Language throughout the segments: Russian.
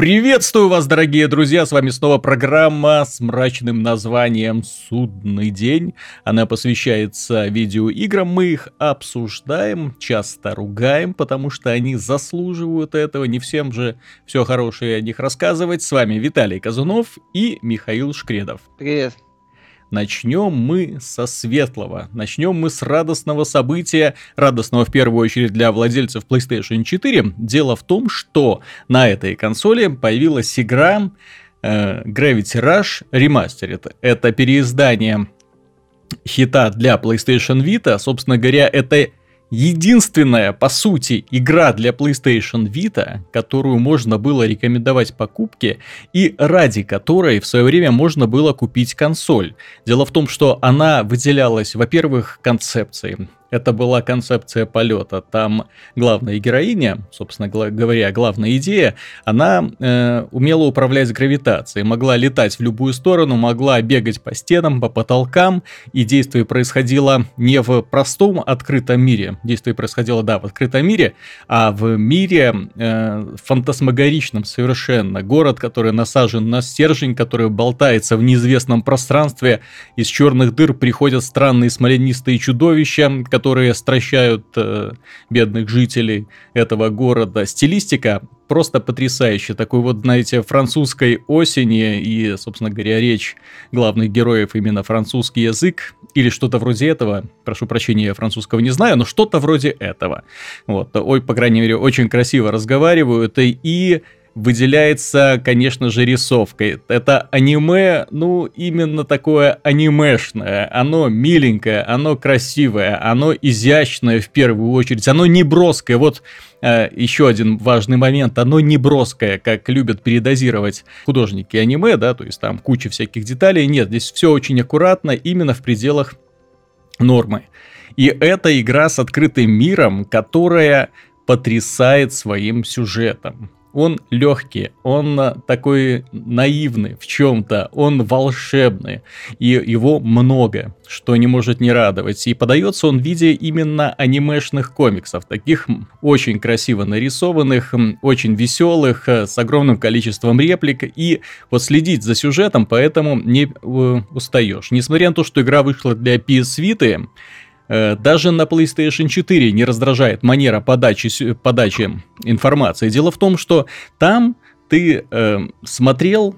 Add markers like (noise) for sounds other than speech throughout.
Приветствую вас, дорогие друзья! С вами снова программа с мрачным названием «Судный день». Она посвящается видеоиграм. Мы их обсуждаем, часто ругаем, потому что они заслуживают этого. Не всем же все хорошее о них рассказывать. С вами Виталий Казунов и Михаил Шкредов. Привет. Начнем мы со светлого. Начнем мы с радостного события, радостного в первую очередь для владельцев PlayStation 4. Дело в том, что на этой консоли появилась игра э, Gravity Rush Remastered. Это переиздание хита для PlayStation Vita. Собственно говоря, это единственная, по сути, игра для PlayStation Vita, которую можно было рекомендовать покупке и ради которой в свое время можно было купить консоль. Дело в том, что она выделялась, во-первых, концепцией. Это была концепция полета. Там главная героиня, собственно говоря, главная идея, она э, умела управлять гравитацией, могла летать в любую сторону, могла бегать по стенам, по потолкам, и действие происходило не в простом открытом мире, действие происходило, да, в открытом мире, а в мире э, фантасмагоричном совершенно. Город, который насажен на стержень, который болтается в неизвестном пространстве, из черных дыр приходят странные смоленистые чудовища, которые стращают э, бедных жителей этого города. Стилистика просто потрясающая. Такой вот, знаете, французской осени и, собственно говоря, речь главных героев именно французский язык или что-то вроде этого. Прошу прощения, я французского не знаю, но что-то вроде этого. Вот, ой, по крайней мере, очень красиво разговаривают и выделяется, конечно же, рисовкой. Это аниме, ну, именно такое анимешное. Оно миленькое, оно красивое, оно изящное в первую очередь. Оно не броское. Вот э, еще один важный момент. Оно не броское, как любят передозировать художники аниме, да, то есть там куча всяких деталей. Нет, здесь все очень аккуратно, именно в пределах нормы. И это игра с открытым миром, которая потрясает своим сюжетом. Он легкий, он э, такой наивный в чем-то, он волшебный, и его много, что не может не радовать. И подается он в виде именно анимешных комиксов, таких очень красиво нарисованных, очень веселых, э, с огромным количеством реплик, и вот следить за сюжетом поэтому не э, устаешь. Несмотря на то, что игра вышла для PS Vita, даже на PlayStation 4 не раздражает манера подачи, подачи информации. Дело в том, что там ты э, смотрел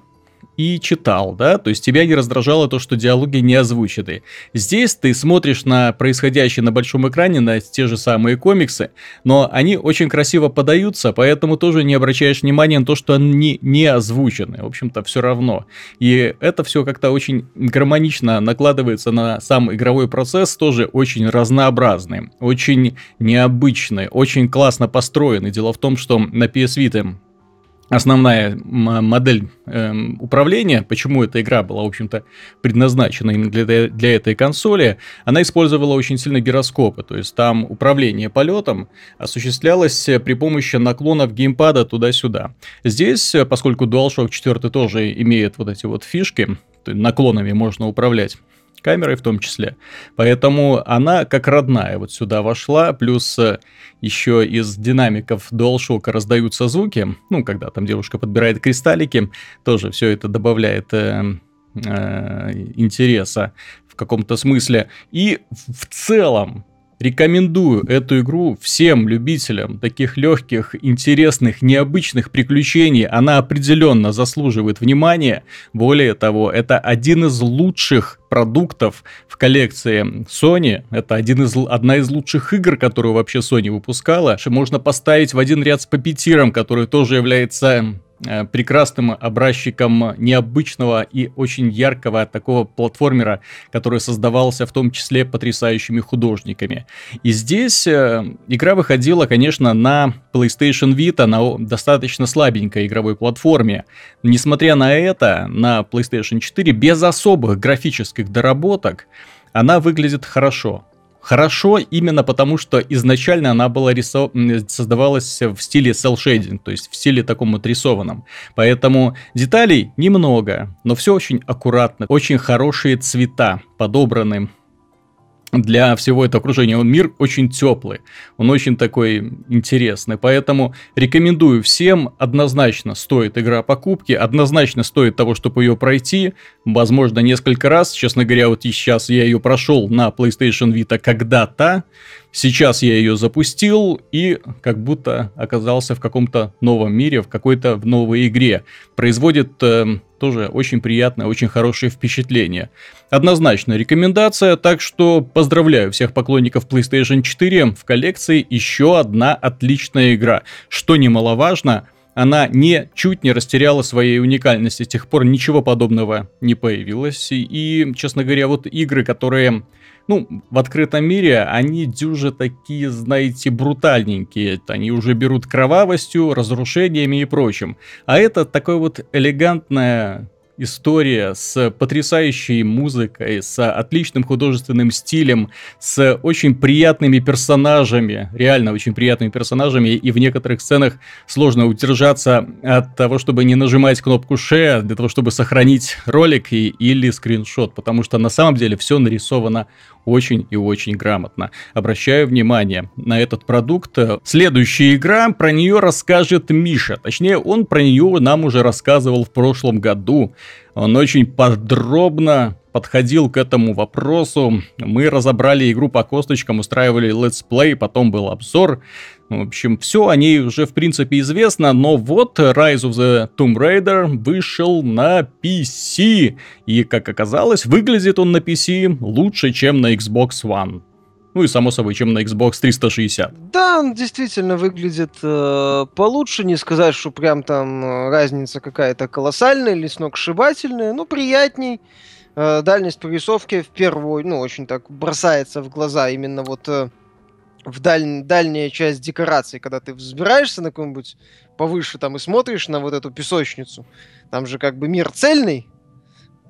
и читал, да, то есть тебя не раздражало то, что диалоги не озвучены. Здесь ты смотришь на происходящее на большом экране, на те же самые комиксы, но они очень красиво подаются, поэтому тоже не обращаешь внимания на то, что они не озвучены, в общем-то, все равно. И это все как-то очень гармонично накладывается на сам игровой процесс, тоже очень разнообразный, очень необычный, очень классно построенный. Дело в том, что на PS Vita основная модель э, управления, почему эта игра была, в общем-то, предназначена именно для, для этой консоли, она использовала очень сильно гироскопы, то есть там управление полетом осуществлялось при помощи наклонов геймпада туда-сюда. Здесь, поскольку DualShock 4 тоже имеет вот эти вот фишки, наклонами можно управлять камерой в том числе. Поэтому она как родная вот сюда вошла, плюс э, еще из динамиков DualShock раздаются звуки, ну, когда там девушка подбирает кристаллики, тоже все это добавляет э, э, интереса в каком-то смысле. И в целом Рекомендую эту игру всем любителям таких легких, интересных, необычных приключений. Она определенно заслуживает внимания. Более того, это один из лучших продуктов в коллекции Sony. Это один из, одна из лучших игр, которую вообще Sony выпускала. Можно поставить в один ряд с Папетиром, который тоже является прекрасным образчиком необычного и очень яркого такого платформера, который создавался в том числе потрясающими художниками. И здесь э, игра выходила, конечно, на PlayStation Vita, на достаточно слабенькой игровой платформе. Несмотря на это, на PlayStation 4 без особых графических доработок она выглядит хорошо хорошо именно потому, что изначально она была рисов... создавалась в стиле cel то есть в стиле таком вот рисованном. Поэтому деталей немного, но все очень аккуратно, очень хорошие цвета подобраны для всего этого окружения. Он мир очень теплый, он очень такой интересный, поэтому рекомендую всем, однозначно стоит игра покупки, однозначно стоит того, чтобы ее пройти, возможно, несколько раз, честно говоря, вот сейчас я ее прошел на PlayStation Vita когда-то, Сейчас я ее запустил и как будто оказался в каком-то новом мире, в какой-то новой игре. Производит э, тоже очень приятное, очень хорошее впечатление. Однозначно рекомендация, так что поздравляю всех поклонников PlayStation 4. В коллекции еще одна отличная игра. Что немаловажно, она не чуть не растеряла своей уникальности. С тех пор ничего подобного не появилось. И, честно говоря, вот игры, которые ну, в открытом мире они дюже такие, знаете, брутальненькие. Они уже берут кровавостью, разрушениями и прочим. А это такое вот элегантное история с потрясающей музыкой, с отличным художественным стилем, с очень приятными персонажами, реально очень приятными персонажами, и в некоторых сценах сложно удержаться от того, чтобы не нажимать кнопку share, для того, чтобы сохранить ролик и, или скриншот, потому что на самом деле все нарисовано очень и очень грамотно. Обращаю внимание на этот продукт. Следующая игра, про нее расскажет Миша. Точнее, он про нее нам уже рассказывал в прошлом году. Он очень подробно подходил к этому вопросу. Мы разобрали игру по косточкам, устраивали let's play, потом был обзор. В общем, все о ней уже в принципе известно, но вот Rise of the Tomb Raider вышел на PC. И, как оказалось, выглядит он на PC лучше, чем на Xbox One. Ну и само собой, чем на Xbox 360. Да, он действительно выглядит э, получше. Не сказать, что прям там э, разница какая-то колоссальная или сногсшибательная, но приятней. Э, дальность прорисовки в первую, ну, очень так бросается в глаза именно вот э, в даль... дальняя часть декорации, когда ты взбираешься на какой-нибудь повыше там и смотришь на вот эту песочницу. Там же как бы мир цельный,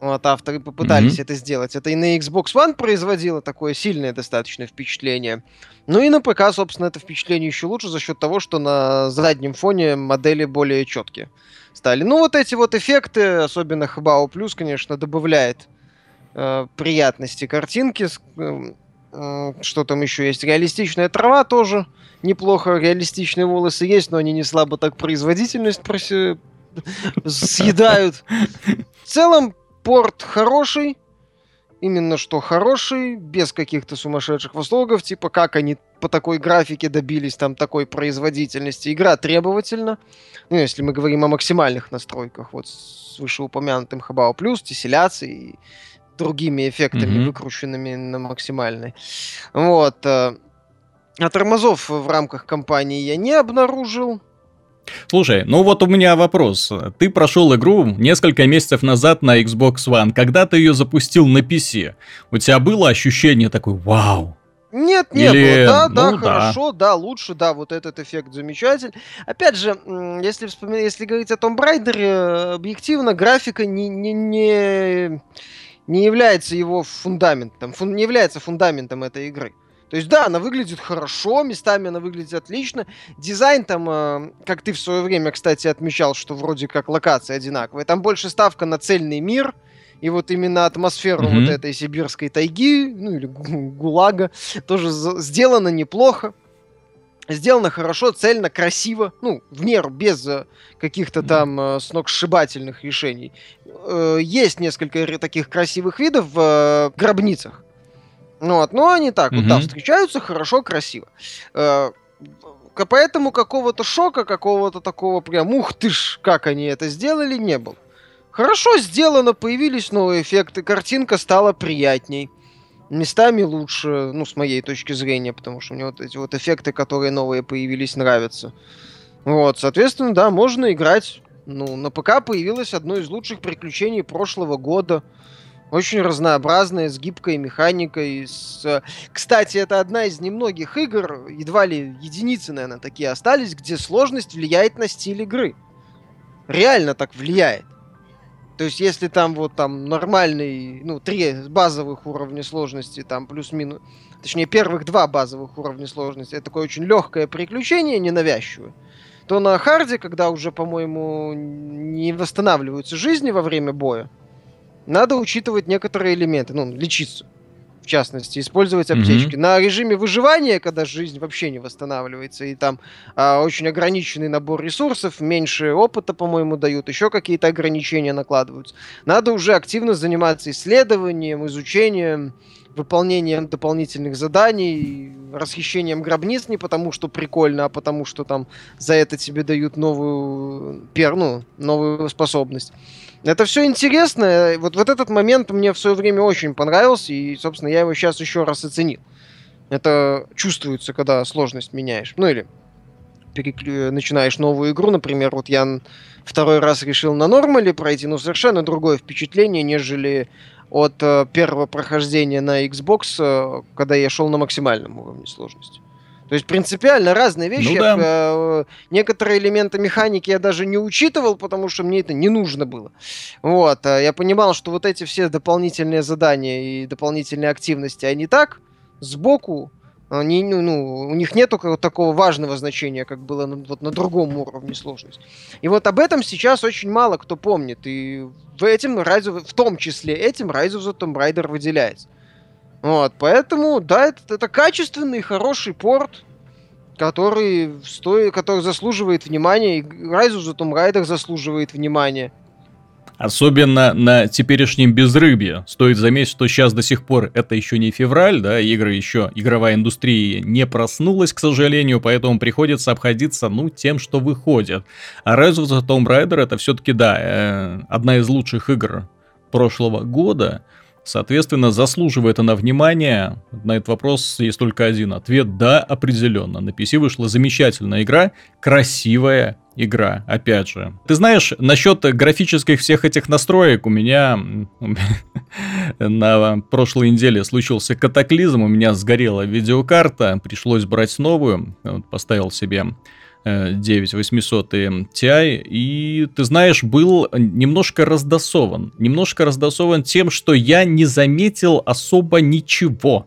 вот, авторы попытались mm-hmm. это сделать. Это и на Xbox One производило такое сильное достаточно впечатление. Ну и на ПК, собственно, это впечатление еще лучше за счет того, что на заднем фоне модели более четкие стали. Ну вот эти вот эффекты, особенно Habao Plus, конечно, добавляет э, приятности картинки. Что там еще есть? Реалистичная трава тоже неплохо. Реалистичные волосы есть, но они не слабо так производительность проси... съедают. В целом, порт хороший. Именно что хороший, без каких-то сумасшедших восторгов, типа как они по такой графике добились там такой производительности. Игра требовательна. Ну, если мы говорим о максимальных настройках, вот с вышеупомянутым Habao Plus, тесселяцией другими эффектами, mm-hmm. выкрученными на максимальной. Вот. Э, а тормозов в рамках кампании я не обнаружил. Слушай, ну вот у меня вопрос. Ты прошел игру несколько месяцев назад на Xbox One. Когда ты ее запустил на PC, у тебя было ощущение такой «Вау!» Нет, не Или... было. Да, ну, да, хорошо, да. лучше, да, вот этот эффект замечательный. Опять же, если вспоминать, если говорить о Том Брайдере, объективно графика не, не, не не является его фундаментом, фун, не является фундаментом этой игры. То есть, да, она выглядит хорошо, местами она выглядит отлично. Дизайн там, э, как ты в свое время, кстати, отмечал, что вроде как локации одинаковые. Там больше ставка на цельный мир, и вот именно атмосферу mm-hmm. вот этой сибирской тайги, ну или гулага, тоже сделано неплохо сделано хорошо, цельно, красиво, ну, в меру, без э, каких-то там э, сногсшибательных решений. Э, есть несколько таких красивых видов в э, гробницах. Ну вот, но они так mm-hmm. вот, да, встречаются хорошо, красиво. Э, поэтому какого-то шока, какого-то такого прям, ух ты ж, как они это сделали, не было. Хорошо сделано, появились новые эффекты, картинка стала приятней местами лучше, ну, с моей точки зрения, потому что мне вот эти вот эффекты, которые новые появились, нравятся. Вот, соответственно, да, можно играть. Ну, на ПК появилось одно из лучших приключений прошлого года. Очень разнообразная, с гибкой механикой. С... Кстати, это одна из немногих игр, едва ли единицы, наверное, такие остались, где сложность влияет на стиль игры. Реально так влияет. То есть, если там вот там нормальный, ну, три базовых уровня сложности, там плюс-минус, точнее, первых два базовых уровня сложности, это такое очень легкое приключение, ненавязчивое, то на харде, когда уже, по-моему, не восстанавливаются жизни во время боя, надо учитывать некоторые элементы, ну, лечиться. В частности, использовать аптечки. Mm-hmm. На режиме выживания, когда жизнь вообще не восстанавливается, и там а, очень ограниченный набор ресурсов, меньше опыта, по-моему, дают, еще какие-то ограничения накладываются. Надо уже активно заниматься исследованием, изучением, выполнением дополнительных заданий, расхищением гробниц не потому, что прикольно, а потому, что там за это тебе дают новую, пер, ну, новую способность. Это все интересно. Вот, вот этот момент мне в свое время очень понравился, и, собственно, я его сейчас еще раз оценил. Это чувствуется, когда сложность меняешь. Ну или переклю... начинаешь новую игру, например, вот я второй раз решил на нормале пройти, но совершенно другое впечатление, нежели от э, первого прохождения на Xbox, э, когда я шел на максимальном уровне сложности. То есть принципиально разные вещи. Ну, да. э, некоторые элементы механики я даже не учитывал, потому что мне это не нужно было. Вот. Э, я понимал, что вот эти все дополнительные задания и дополнительные активности, они так, сбоку, они, ну, ну, у них нет такого важного значения, как было на, вот на другом уровне сложности. И вот об этом сейчас очень мало кто помнит. И в, этим Rise в том числе этим Rise of the Tomb Raider выделяется. Вот, поэтому, да, это, это качественный, хороший порт, который, стоит, который заслуживает внимания, и Rise of the Tomb Raider заслуживает внимания. Особенно на теперешнем безрыбье. Стоит заметить, что сейчас до сих пор это еще не февраль, да, игры еще, игровая индустрия не проснулась, к сожалению, поэтому приходится обходиться, ну, тем, что выходит. А Rise of the Tomb Raider это все-таки, да, э, одна из лучших игр прошлого года. Соответственно, заслуживает она внимания. На этот вопрос есть только один ответ. Да, определенно. На PC вышла замечательная игра, красивая игра, опять же. Ты знаешь, насчет графических всех этих настроек у меня на прошлой неделе случился катаклизм. У меня сгорела видеокарта, пришлось брать новую. Поставил себе 9800 Ti, и ты знаешь, был немножко раздосован. Немножко раздосован тем, что я не заметил особо ничего.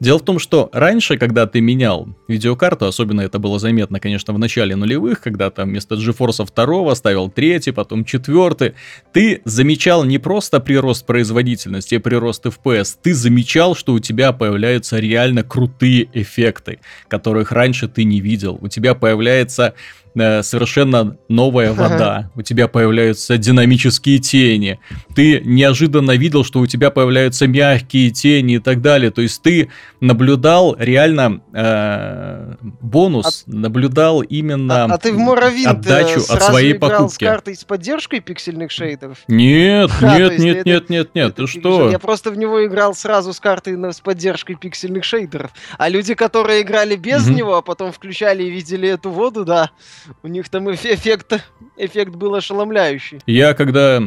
Дело в том, что раньше, когда ты менял видеокарту, особенно это было заметно, конечно, в начале нулевых, когда там вместо GeForce 2 ставил третий, потом четвертый, ты замечал не просто прирост производительности и прирост FPS, ты замечал, что у тебя появляются реально крутые эффекты, которых раньше ты не видел. У тебя появляется Э, совершенно новая вода, у тебя появляются динамические тени, ты неожиданно видел, что у тебя появляются мягкие тени и так далее. То есть ты наблюдал реально э, бонус, а, наблюдал именно а, а ты в Моровинт отдачу от своей покупки. с картой с поддержкой пиксельных шейдеров? Нет, (laughs) а, нет, нет, это, нет, нет, нет, ты что? Я просто в него играл сразу с картой с поддержкой пиксельных шейдеров. А люди, которые играли без угу. него, а потом включали и видели эту воду, да, у них там эффект, эффект был ошеломляющий. Я когда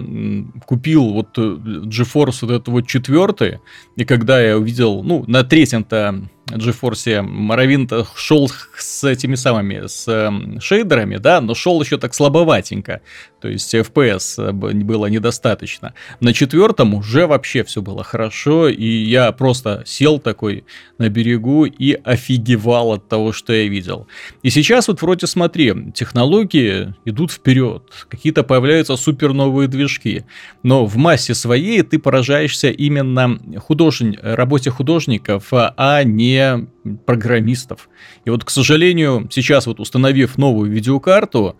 купил вот э, GeForce вот этот вот четвертый, и когда я увидел, ну, на третьем-то GeForce Morrowind шел с этими самыми, с э, шейдерами, да, но шел еще так слабоватенько. То есть FPS было недостаточно. На четвертом уже вообще все было хорошо, и я просто сел такой на берегу и офигевал от того, что я видел. И сейчас вот вроде смотри, технологии идут вперед, какие-то появляются супер новые движки, но в массе своей ты поражаешься именно художник, работе художников, а не программистов. И вот, к сожалению, сейчас вот установив новую видеокарту,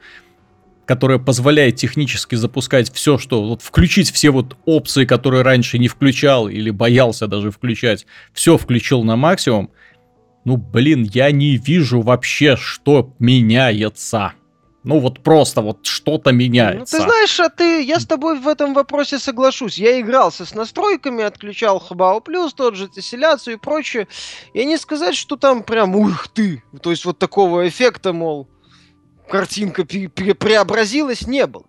которая позволяет технически запускать все, что вот включить все вот опции, которые раньше не включал или боялся даже включать, все включил на максимум. Ну, блин, я не вижу вообще, что меняется. Ну вот просто вот что-то меняется. Ну, ты знаешь, а ты, я с тобой в этом вопросе соглашусь. Я игрался с настройками, отключал Хабау Плюс, тот же тессиляцию и прочее. И не сказать, что там прям ух ты. То есть вот такого эффекта, мол, картинка преобразилась, не было.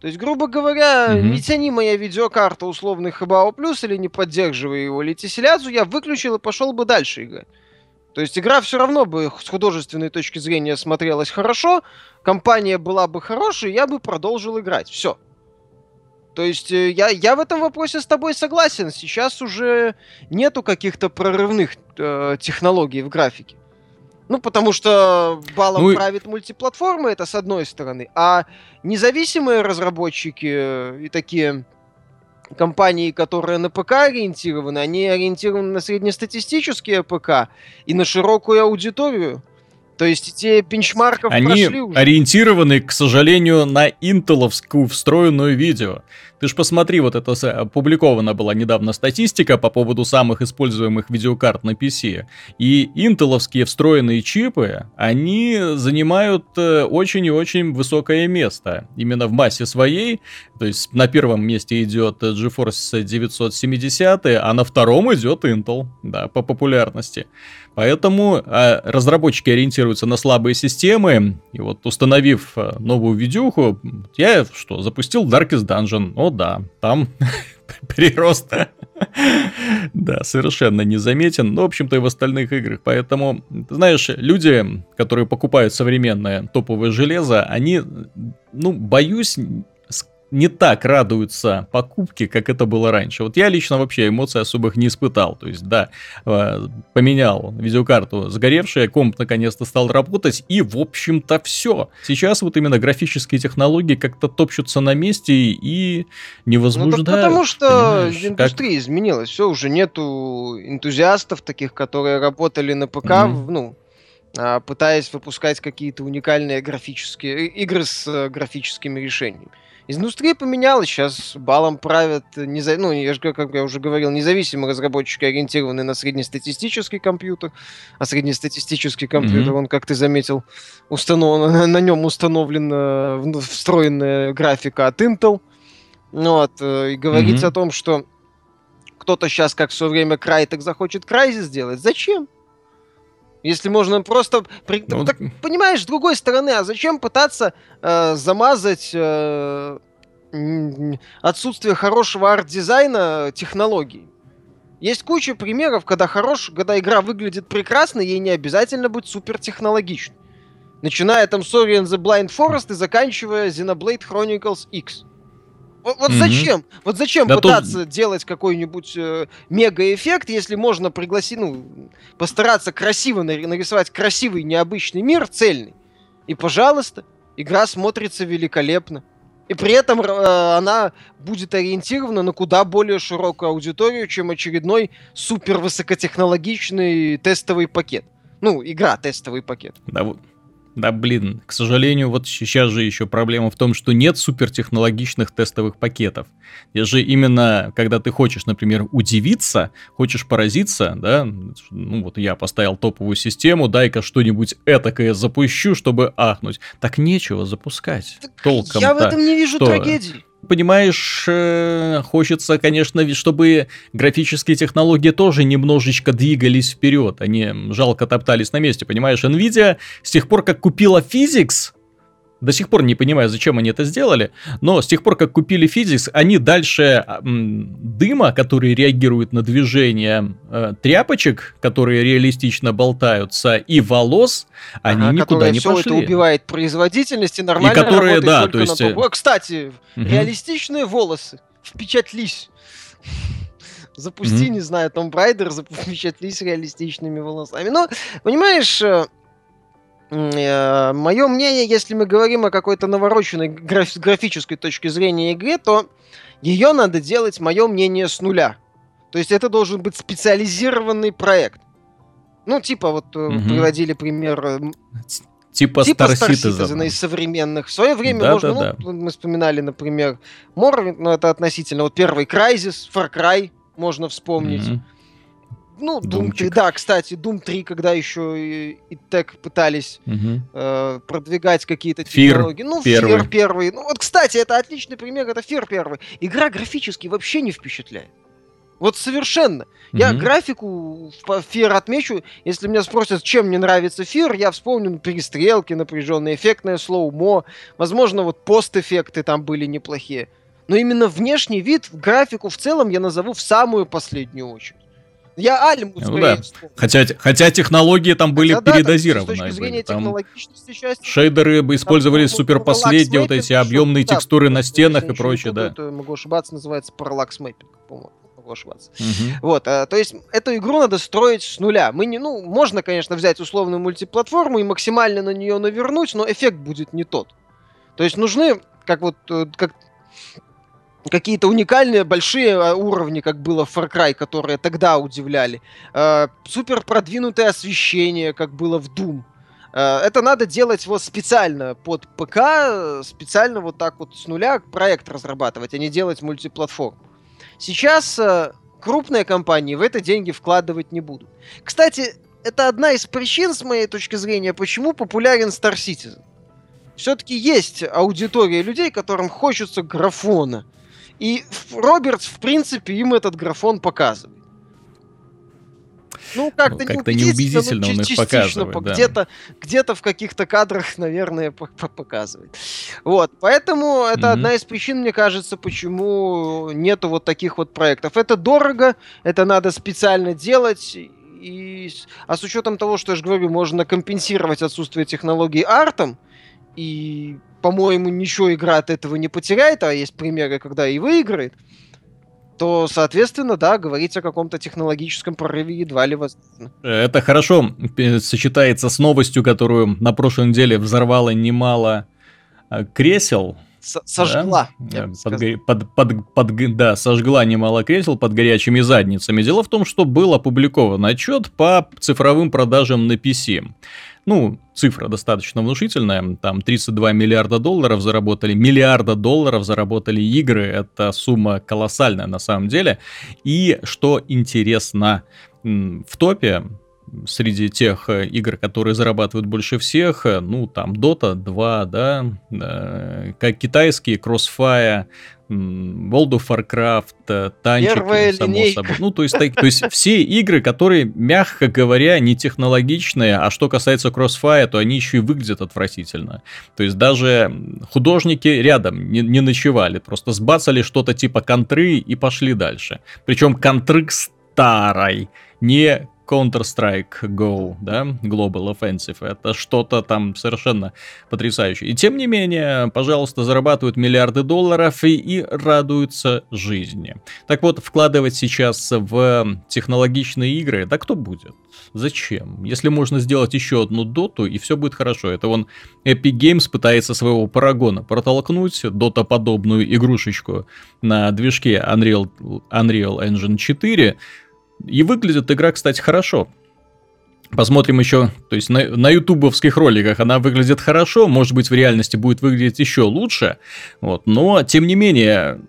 То есть, грубо говоря, mm-hmm. не тяни моя видеокарта условный Хабао Плюс или не поддерживая его, или тессиляцию, я выключил и пошел бы дальше играть. То есть игра все равно бы с художественной точки зрения смотрелась хорошо, компания была бы хорошей, я бы продолжил играть. Все. То есть э, я, я в этом вопросе с тобой согласен. Сейчас уже нету каких-то прорывных э, технологий в графике. Ну, потому что балом ну, правит мультиплатформы, это с одной стороны. А независимые разработчики э, и такие компании, которые на ПК ориентированы, они ориентированы на среднестатистические ПК и на широкую аудиторию. То есть те бенчмарков Они прошли уже. ориентированы, к сожалению, на интеловскую встроенную видео. Ты ж посмотри, вот это опубликована была недавно статистика по поводу самых используемых видеокарт на PC. И интеловские встроенные чипы, они занимают э, очень и очень высокое место. Именно в массе своей. То есть на первом месте идет GeForce 970, а на втором идет Intel, да, по популярности. Поэтому э, разработчики ориентируются на слабые системы. И вот установив э, новую видюху, я что, запустил Darkest Dungeon. О да, там (laughs) прирост, (laughs) да, совершенно незаметен. Ну, в общем-то, и в остальных играх. Поэтому, знаешь, люди, которые покупают современное топовое железо, они, ну, боюсь, не так радуются покупке, как это было раньше. Вот я лично вообще эмоций особых не испытал. То есть, да, э, поменял видеокарту загоревшая, комп наконец-то стал работать, и, в общем-то, все. Сейчас вот именно графические технологии как-то топчутся на месте и не возбуждают. Ну, потому что индустрия как... изменилась. Все, уже нету энтузиастов таких, которые работали на ПК, mm-hmm. ну, а, пытаясь выпускать какие-то уникальные графические игры с э, графическими решениями. Индустрия поменялась, сейчас балом правят, неза... ну, я же, как я уже говорил, независимые разработчики, ориентированные на среднестатистический компьютер, а среднестатистический компьютер, mm-hmm. он, как ты заметил, установ... (laughs) на нем установлена встроенная графика от Intel, ну вот, э, и говорится mm-hmm. о том, что кто-то сейчас, как в свое время Crytek захочет Crysis сделать, зачем? Если можно просто... Ну, так, понимаешь, с другой стороны, а зачем пытаться э, замазать э, отсутствие хорошего арт-дизайна технологией? Есть куча примеров, когда хорош, когда игра выглядит прекрасно, ей не обязательно быть супер технологичной. Начиная там с Ori and the Blind Forest и заканчивая Xenoblade Chronicles X. Вот, вот mm-hmm. зачем? Вот зачем да пытаться тут... делать какой-нибудь э, мега-эффект, если можно пригласить, ну, постараться красиво нарисовать красивый, необычный мир, цельный. И, пожалуйста, игра смотрится великолепно. И при этом э, она будет ориентирована на куда более широкую аудиторию, чем очередной супер высокотехнологичный тестовый пакет. Ну, игра тестовый пакет. Да, вот да, блин, к сожалению, вот сейчас же еще проблема в том, что нет супертехнологичных тестовых пакетов. Я же именно, когда ты хочешь, например, удивиться, хочешь поразиться, да, ну вот я поставил топовую систему, дай-ка что-нибудь этакое запущу, чтобы ахнуть. Так нечего запускать. Так толком я в этом не вижу что? трагедии понимаешь, э, хочется, конечно, чтобы графические технологии тоже немножечко двигались вперед. Они жалко топтались на месте, понимаешь? Nvidia с тех пор, как купила Physics, до сих пор не понимаю, зачем они это сделали, но с тех пор, как купили Physics, они дальше м, дыма, который реагирует на движение э, тряпочек, которые реалистично болтаются, и волос, они ага, никуда не все пошли. это убивает производительность и нормально и которые, да, то есть... На... Кстати, угу. реалистичные волосы впечатлись. (laughs) Запусти, mm-hmm. не знаю, Том Брайдер, запечатлись реалистичными волосами. Но, понимаешь, э, Э, Мое мнение, если мы говорим о какой-то навороченной граф- графической точки зрения игре, то ее надо делать, мое мнение, с нуля. То есть это должен быть специализированный проект. Ну, типа, вот угу. приводили пример э, Типа, типа Star, Star Citizen. Из современных. В свое время да, можно, да, ну, да. мы вспоминали, например, Morrowind, но это относительно. Вот первый Crysis, Far Cry можно вспомнить. Mm-hmm. Ну, Doom 3, да, кстати, Doom 3, когда еще и, и так пытались угу. э, продвигать какие-то технологии. Ну, первый. Фир первый. Ну, вот, кстати, это отличный пример, это Фир первый. Игра графически вообще не впечатляет. Вот совершенно. Mm-hmm. Я графику в Фир отмечу. Если меня спросят, чем мне нравится Фир, я вспомню ну, перестрелки напряженные, эффектное слоумо. Возможно, вот пост-эффекты там были неплохие. Но именно внешний вид, графику в целом я назову в самую последнюю очередь. Я Альму ну, да. хотя, хотя технологии там были хотя, передозированы. Да, с точки зрения там части, Шейдеры бы использовались супер последние, вот эти объемные да, текстуры на стенах и прочее, да. Это, могу ошибаться, называется Parallax Mapping, по-моему могу ошибаться. Угу. Вот, а, то есть эту игру надо строить с нуля. Мы не, ну, можно, конечно, взять условную мультиплатформу и максимально на нее навернуть, но эффект будет не тот. То есть нужны, как вот, э, как какие-то уникальные большие а, уровни, как было в Far Cry, которые тогда удивляли. Э, супер продвинутое освещение, как было в Doom. Э, это надо делать вот специально под ПК, специально вот так вот с нуля проект разрабатывать, а не делать мультиплатформ. Сейчас э, крупные компании в это деньги вкладывать не будут. Кстати, это одна из причин, с моей точки зрения, почему популярен Star Citizen. Все-таки есть аудитория людей, которым хочется графона. И Робертс, в принципе, им этот графон показывает. Ну, как-то, ну, как-то неубедительно, он их показывает. По, да. Где-то, в каких-то кадрах, наверное, показывает. Вот, поэтому это mm-hmm. одна из причин, мне кажется, почему нету вот таких вот проектов. Это дорого, это надо специально делать, и, а с учетом того, что я же говорю, можно компенсировать отсутствие технологий артом, и, по-моему, ничего игра от этого не потеряет, а есть примеры, когда и выиграет, то, соответственно, да, говорить о каком-то технологическом прорыве едва ли возможно. Это хорошо сочетается с новостью, которую на прошлой неделе взорвало немало э, кресел. С сожгла. Да? Под, под, под, под, да, сожгла немало кресел под горячими задницами. Дело в том, что был опубликован отчет по цифровым продажам на PC. Ну, цифра достаточно внушительная, там 32 миллиарда долларов заработали, миллиарда долларов заработали игры, это сумма колоссальная на самом деле. И что интересно, в топе среди тех э, игр, которые зарабатывают больше всех, э, ну, там, Dota 2, да, э, как китайские, Crossfire, World of Warcraft, танчики, Первая само линейка. собой. Ну, то есть, так, то есть все игры, которые, мягко говоря, не технологичные, а что касается Crossfire, то они еще и выглядят отвратительно. То есть даже художники рядом не, не ночевали, просто сбацали что-то типа контры и пошли дальше. Причем контры старой, не Counter-Strike Go, да, Global Offensive, это что-то там совершенно потрясающее. И тем не менее, пожалуйста, зарабатывают миллиарды долларов и, и радуются жизни. Так вот, вкладывать сейчас в технологичные игры, да кто будет? Зачем? Если можно сделать еще одну доту, и все будет хорошо. Это он Epic Games пытается своего парагона протолкнуть, дота-подобную игрушечку на движке Unreal, Unreal Engine 4, и выглядит игра, кстати, хорошо. Посмотрим еще, то есть на, на ютубовских роликах она выглядит хорошо, может быть в реальности будет выглядеть еще лучше, вот, но тем не менее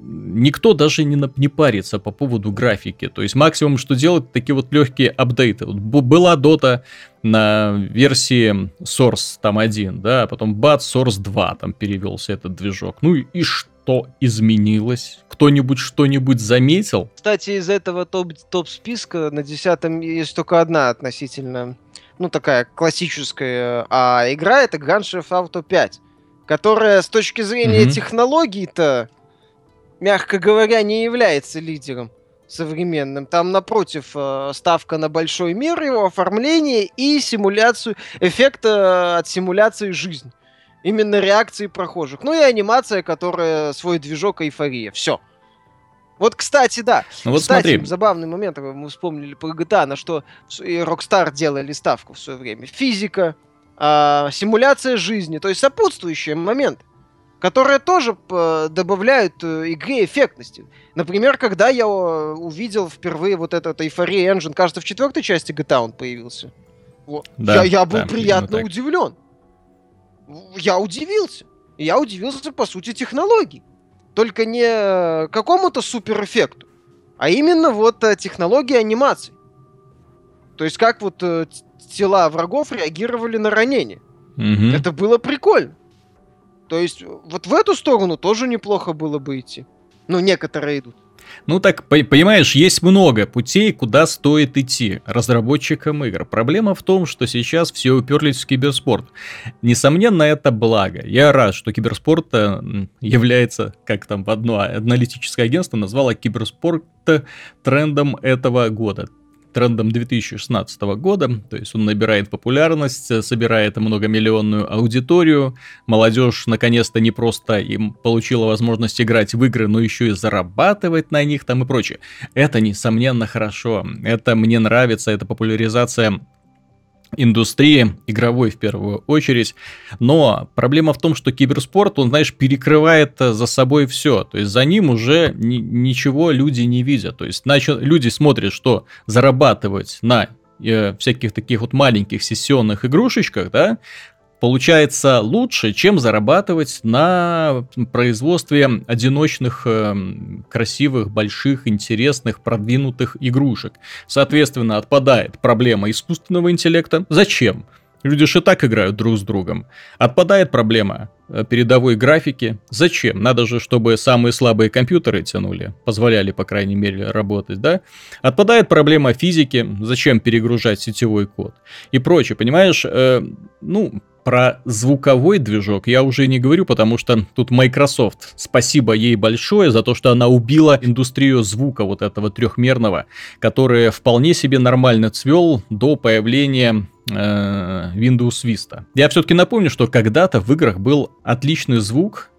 никто даже не, не парится по поводу графики, то есть максимум, что делать, такие вот легкие апдейты. Вот была Dota на версии Source там один, да, а потом бац, Source 2 там перевелся этот движок, ну и, и что? Что изменилось? Кто-нибудь что-нибудь заметил? Кстати, из этого топ, топ-списка на десятом есть только одна относительно, ну, такая классическая а игра, это Grand Theft Auto 5, которая с точки зрения mm-hmm. технологий-то, мягко говоря, не является лидером современным. Там, напротив, э, ставка на большой мир, его оформление и симуляцию, эффекта от симуляции жизни именно реакции прохожих. Ну и анимация, которая свой движок эйфория. Все. Вот, кстати, да. Ну, вот кстати, смотри. забавный момент, мы вспомнили про GTA, на что и Rockstar делали ставку в свое время. Физика, э, симуляция жизни, то есть сопутствующие моменты, которые тоже э, добавляют э, игре эффектности. Например, когда я увидел впервые вот этот Euphoria Engine, кажется, в четвертой части GTA он появился. Вот. Да, я, я был да, приятно удивлен я удивился. Я удивился, по сути, технологий. Только не какому-то суперэффекту, а именно вот э, технологии анимации. То есть как вот э, тела врагов реагировали на ранение. Угу. Это было прикольно. То есть вот в эту сторону тоже неплохо было бы идти. Ну, некоторые идут. Ну так, понимаешь, есть много путей, куда стоит идти разработчикам игр. Проблема в том, что сейчас все уперлись в киберспорт. Несомненно, это благо. Я рад, что киберспорт э, является, как там одно аналитическое агентство назвало киберспорт трендом этого года трендом 2016 года, то есть он набирает популярность, собирает многомиллионную аудиторию, молодежь наконец-то не просто им получила возможность играть в игры, но еще и зарабатывать на них там и прочее. Это, несомненно, хорошо, это мне нравится, это популяризация индустрии, игровой в первую очередь. Но проблема в том, что киберспорт, он, знаешь, перекрывает э, за собой все. То есть за ним уже ни, ничего люди не видят. То есть начал, люди смотрят, что зарабатывать на э, всяких таких вот маленьких сессионных игрушечках, да, получается лучше, чем зарабатывать на производстве одиночных, э, красивых, больших, интересных, продвинутых игрушек. Соответственно, отпадает проблема искусственного интеллекта. Зачем? Люди же и так играют друг с другом. Отпадает проблема э, передовой графики. Зачем? Надо же, чтобы самые слабые компьютеры тянули, позволяли, по крайней мере, работать, да? Отпадает проблема физики. Зачем перегружать сетевой код? И прочее, понимаешь? Э, ну, про звуковой движок я уже не говорю, потому что тут Microsoft. Спасибо ей большое за то, что она убила индустрию звука вот этого трехмерного, который вполне себе нормально цвел до появления Windows Vista. Я все-таки напомню, что когда-то в играх был отличный звук,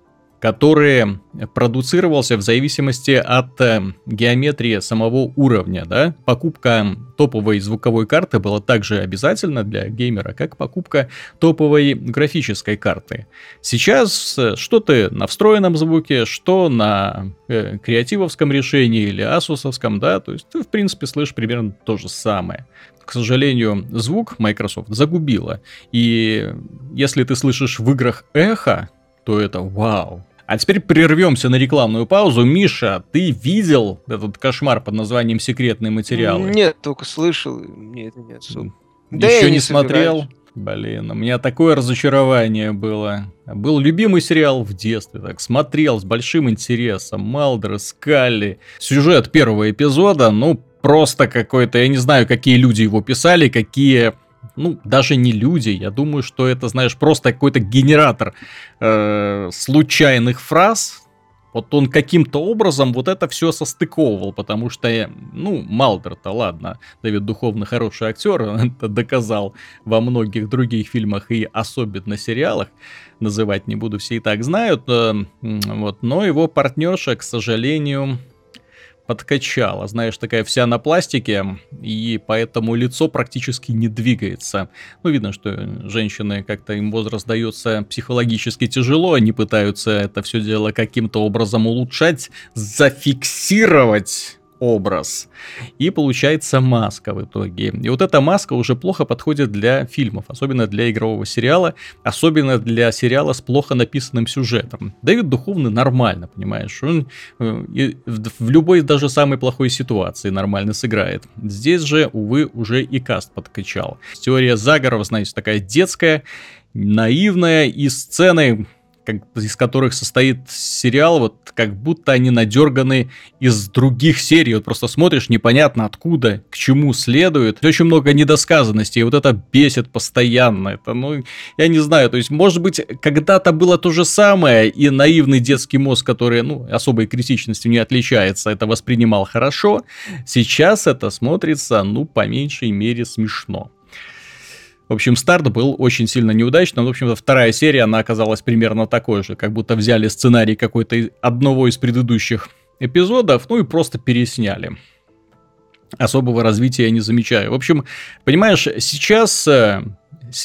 который продуцировался в зависимости от э, геометрии самого уровня. Да? Покупка топовой звуковой карты была также обязательна для геймера, как покупка топовой графической карты. Сейчас э, что ты на встроенном звуке, что на э, креативовском решении или асусовском, да, то есть ты в принципе слышишь примерно то же самое к сожалению, звук Microsoft загубила. И если ты слышишь в играх эхо, то это вау. А теперь прервемся на рекламную паузу. Миша, ты видел этот кошмар под названием «Секретные материалы»? Нет, только слышал. Нет, нет, особо. Да Еще не, не смотрел? Блин, у меня такое разочарование было. Был любимый сериал в детстве, так смотрел с большим интересом. Малдер, Скалли. Сюжет первого эпизода, ну, просто какой-то, я не знаю, какие люди его писали, какие ну, даже не люди, я думаю, что это, знаешь, просто какой-то генератор э, случайных фраз. Вот он каким-то образом вот это все состыковывал, потому что, ну, Малдер-то, ладно, Давид Духовно хороший актер, (laughs) он это доказал во многих других фильмах и особенно сериалах, называть не буду, все и так знают, э, вот, но его партнерша, к сожалению, подкачала. Знаешь, такая вся на пластике, и поэтому лицо практически не двигается. Ну, видно, что женщины как-то им возраст дается психологически тяжело, они пытаются это все дело каким-то образом улучшать, зафиксировать образ. И получается маска в итоге. И вот эта маска уже плохо подходит для фильмов, особенно для игрового сериала, особенно для сериала с плохо написанным сюжетом. Дэвид Духовный нормально, понимаешь, он э, в любой даже самой плохой ситуации нормально сыграет. Здесь же, увы, уже и каст подкачал. Теория заговоров, знаете, такая детская, наивная, и сцены как, из которых состоит сериал, вот как будто они надерганы из других серий. Вот просто смотришь, непонятно откуда, к чему следует. Очень много недосказанностей, и вот это бесит постоянно. Это, ну, я не знаю, то есть, может быть, когда-то было то же самое, и наивный детский мозг, который, ну, особой критичностью не отличается, это воспринимал хорошо. Сейчас это смотрится, ну, по меньшей мере смешно. В общем, старт был очень сильно неудачным. В общем-то, вторая серия, она оказалась примерно такой же. Как будто взяли сценарий какой-то одного из предыдущих эпизодов, ну и просто пересняли. Особого развития я не замечаю. В общем, понимаешь, сейчас э,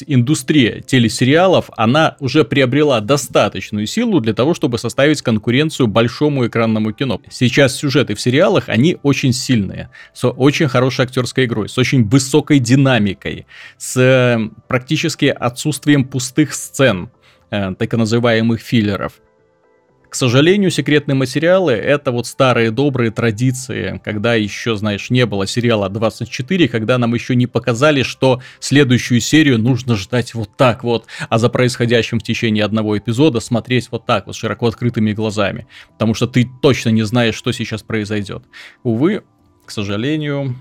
индустрия телесериалов, она уже приобрела достаточную силу для того, чтобы составить конкуренцию большому экранному кино. Сейчас сюжеты в сериалах, они очень сильные, с очень хорошей актерской игрой, с очень высокой динамикой, с э, практически отсутствием пустых сцен, э, так называемых филлеров. К сожалению, секретные материалы — это вот старые добрые традиции, когда еще, знаешь, не было сериала 24, когда нам еще не показали, что следующую серию нужно ждать вот так вот, а за происходящим в течение одного эпизода смотреть вот так вот, широко открытыми глазами, потому что ты точно не знаешь, что сейчас произойдет. Увы, к сожалению,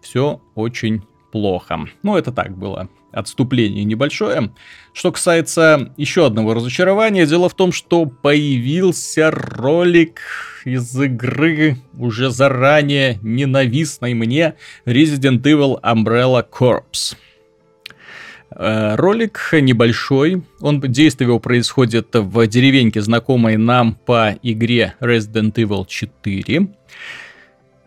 все очень плохо. Ну, это так было отступление небольшое. Что касается еще одного разочарования, дело в том, что появился ролик из игры уже заранее ненавистной мне Resident Evil Umbrella Corps. Э, ролик небольшой, он действие его происходит в деревеньке, знакомой нам по игре Resident Evil 4.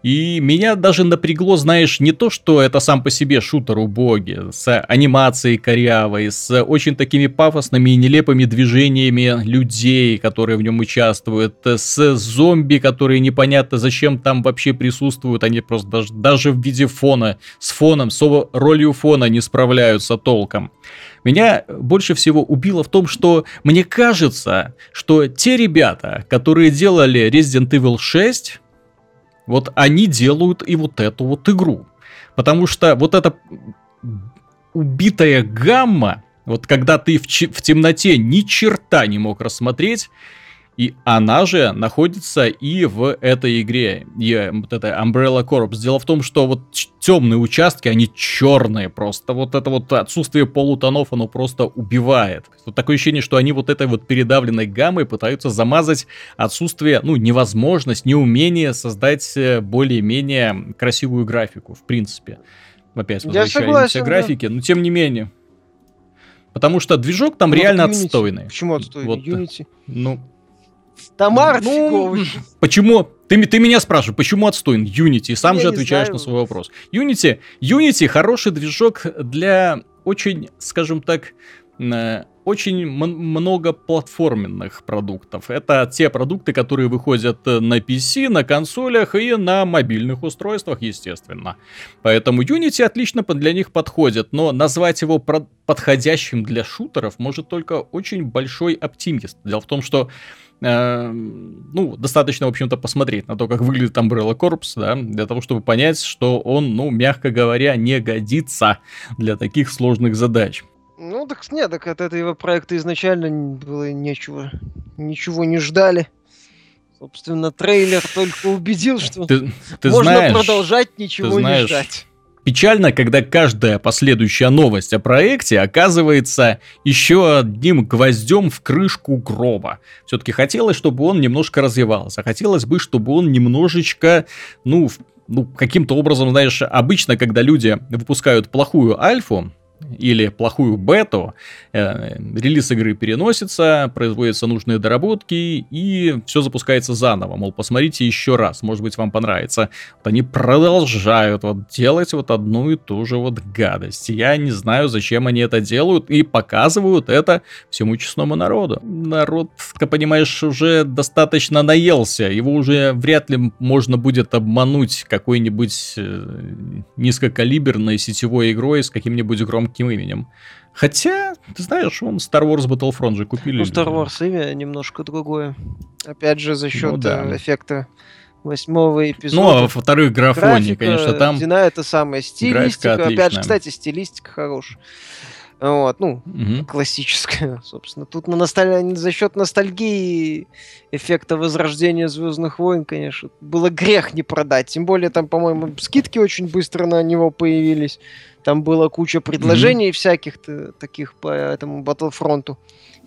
И меня даже напрягло, знаешь, не то, что это сам по себе шутер убогий, с анимацией корявой, с очень такими пафосными и нелепыми движениями людей, которые в нем участвуют, с зомби, которые непонятно зачем там вообще присутствуют, они просто даже, даже в виде фона, с фоном, с ролью фона не справляются толком. Меня больше всего убило в том, что мне кажется, что те ребята, которые делали Resident Evil 6, вот они делают и вот эту вот игру. Потому что вот эта убитая гамма, вот когда ты в, в темноте ни черта не мог рассмотреть, и она же находится и в этой игре, и вот эта Umbrella Corps. Дело в том, что вот темные участки, они черные просто. Вот это вот отсутствие полутонов, оно просто убивает. Вот такое ощущение, что они вот этой вот передавленной гаммой пытаются замазать отсутствие, ну, невозможность, неумение создать э, более-менее красивую графику, в принципе. Опять возвращаемся к графике, да. но тем не менее. Потому что движок там ну, реально Unity. отстойный. Почему отстойный? Вот, Unity. Ну, Тамар ну, Почему? Ты, ты меня спрашиваешь, почему отстойный Unity? Сам Я же отвечаешь знаю. на свой вопрос. Unity, Unity хороший движок для очень, скажем так, э, очень много платформенных продуктов. Это те продукты, которые выходят э, на PC, на консолях и на мобильных устройствах, естественно. Поэтому Unity отлично для них подходит, но назвать его подходящим для шутеров может только очень большой оптимист. Дело в том, что э, ну, достаточно, в общем-то, посмотреть на то, как выглядит Umbrella Corps, да, для того, чтобы понять, что он, ну, мягко говоря, не годится для таких сложных задач. Ну, так нет, так от этого проекта изначально было нечего, ничего не ждали. Собственно, трейлер только убедил, что ты, ты можно знаешь, продолжать ничего ты знаешь, не ждать. Печально, когда каждая последующая новость о проекте оказывается еще одним гвоздем в крышку гроба. Все-таки хотелось, чтобы он немножко развивался. Хотелось бы, чтобы он немножечко, ну, ну, каким-то образом, знаешь, обычно, когда люди выпускают плохую альфу, или плохую бету, э, релиз игры переносится, производятся нужные доработки, и все запускается заново. Мол, посмотрите еще раз, может быть, вам понравится. Вот они продолжают вот делать вот одну и ту же вот гадость. Я не знаю, зачем они это делают, и показывают это всему честному народу. Народ, как понимаешь, уже достаточно наелся, его уже вряд ли можно будет обмануть какой-нибудь э, низкокалиберной сетевой игрой с каким-нибудь громким таким именем. Хотя, ты знаешь, он Star Wars Battlefront же купили. Ну, Star Wars имя немножко другое. Опять же, за счет ну, да. Э, эффекта восьмого эпизода. Ну, а во-вторых, графони, конечно, там... Дина это самая стилистика. Опять же, кстати, стилистика хорошая. Вот, ну, угу. классическая, (laughs) собственно. Тут на носталь... за счет ностальгии эффекта возрождения Звездных войн, конечно, было грех не продать. Тем более там, по-моему, скидки очень быстро на него появились. Там была куча предложений mm-hmm. всяких таких по этому Battlefront.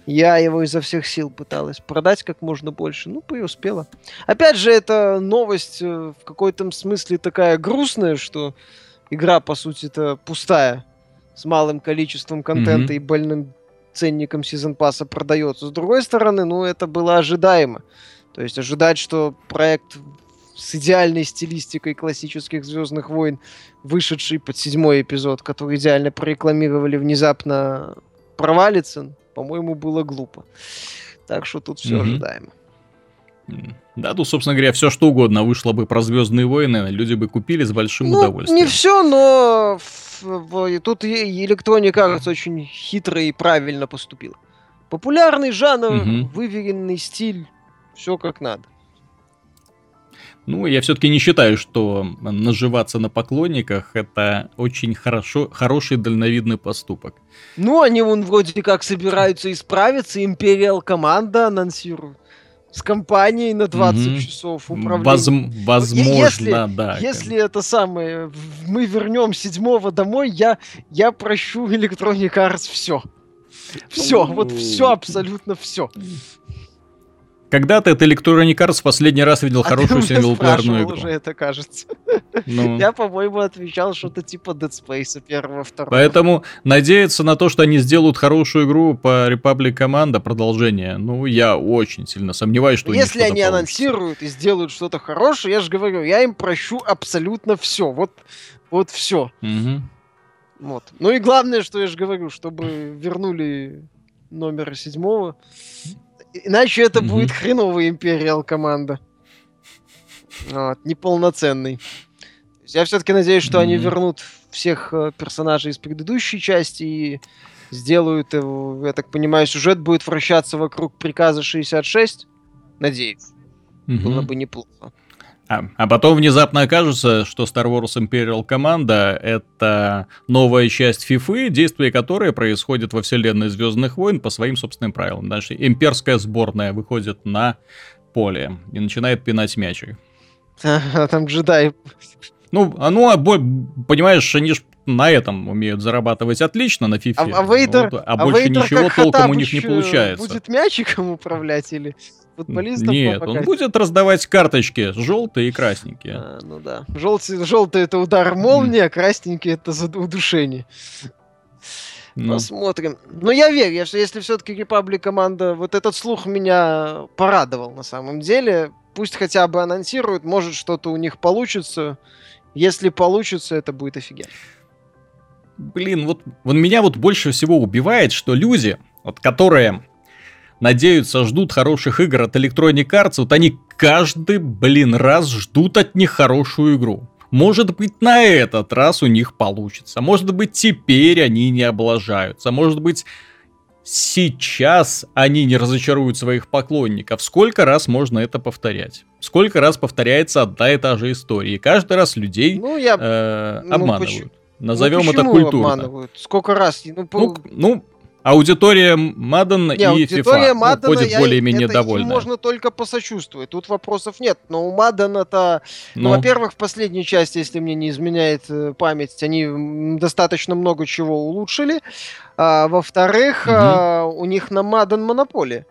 Я его изо всех сил пыталась продать как можно больше. Ну, преуспела. Опять же, это новость э, в какой-то смысле такая грустная, что игра, по сути, это пустая, с малым количеством контента mm-hmm. и больным ценником сезон пасса продается. С другой стороны, ну, это было ожидаемо. То есть ожидать, что проект с идеальной стилистикой классических Звездных войн, вышедший под седьмой эпизод, который идеально прорекламировали, внезапно провалится, по-моему, было глупо. Так что тут все mm-hmm. ожидаемо. Да, тут, собственно говоря, все что угодно вышло бы про Звездные войны, люди бы купили с большим ну, удовольствием. Не все, но тут Electronic Arts очень хитро и правильно поступила. Популярный жанр, угу. выверенный стиль, все как надо. Ну, я все-таки не считаю, что наживаться на поклонниках это очень хорошо, хороший дальновидный поступок. Ну, они вон вроде как собираются исправиться, Империал команда анонсирует с компанией на 20 угу. часов управления. Воз, возможно, если, да. Если это самое, мы вернем седьмого домой, я, я прощу Electronic Arts все. Все, ну, вот все, абсолютно все. Когда ты от Electronic Arts последний раз видел а хорошую синглплеерную игру? уже это кажется. Ну. (laughs) Я, по-моему, отвечал что-то типа Dead Space первого, второго. Поэтому надеяться на то, что они сделают хорошую игру по Republic Command, продолжение, ну, я очень сильно сомневаюсь, что Если они получится. анонсируют и сделают что-то хорошее, я же говорю, я им прощу абсолютно все. Вот, вот все. Угу. Вот. Ну и главное, что я же говорю, чтобы вернули номер седьмого. Иначе это mm будет хреновый Империал команда. Вот, неполноценный. Я все-таки надеюсь, что mm они вернут всех э, персонажей из предыдущей части и сделают, я так понимаю, сюжет будет вращаться вокруг приказа 66. Надеюсь. mm Было бы неплохо. А, а потом внезапно окажется, что Star Wars Imperial Команда это новая часть FIFA, действие которой происходит во вселенной Звездных войн по своим собственным правилам. Дальше имперская сборная выходит на поле и начинает пинать мячик. А (laughs) там джедай. Ну, а ну, а, понимаешь, они же на этом умеют зарабатывать отлично на FIFA. А, а, Вейдер, вот, а, а больше Вейдер ничего толком у них не получается. Будет мячиком управлять или футболистов Нет, он будет раздавать карточки желтые и красненькие. А, ну да. Желтый, желтый это удар молнии, а красненький это удушение. Ну. Посмотрим. Но я верю, что если все-таки Republic команда, вот этот слух меня порадовал на самом деле. Пусть хотя бы анонсируют, может что-то у них получится. Если получится, это будет офигенно. Блин, вот, вот меня вот больше всего убивает, что люди, вот которые надеются, ждут хороших игр от Electronic Arts, вот они каждый, блин, раз ждут от них хорошую игру. Может быть, на этот раз у них получится. Может быть, теперь они не облажаются. Может быть, сейчас они не разочаруют своих поклонников. Сколько раз можно это повторять? Сколько раз повторяется одна и та же история? И каждый раз людей ну, я... э, ну, обманывают. Ну, Назовем ну, это культурой. Сколько раз? Ну, по... ну, ну Аудитория Madden и аудитория FIFA уходит более-менее довольна. можно только посочувствовать, тут вопросов нет. Но у это, ну, ну, во-первых, в последней части, если мне не изменяет э, память, они достаточно много чего улучшили. А, во-вторых, угу. а, у них на Madden монополия.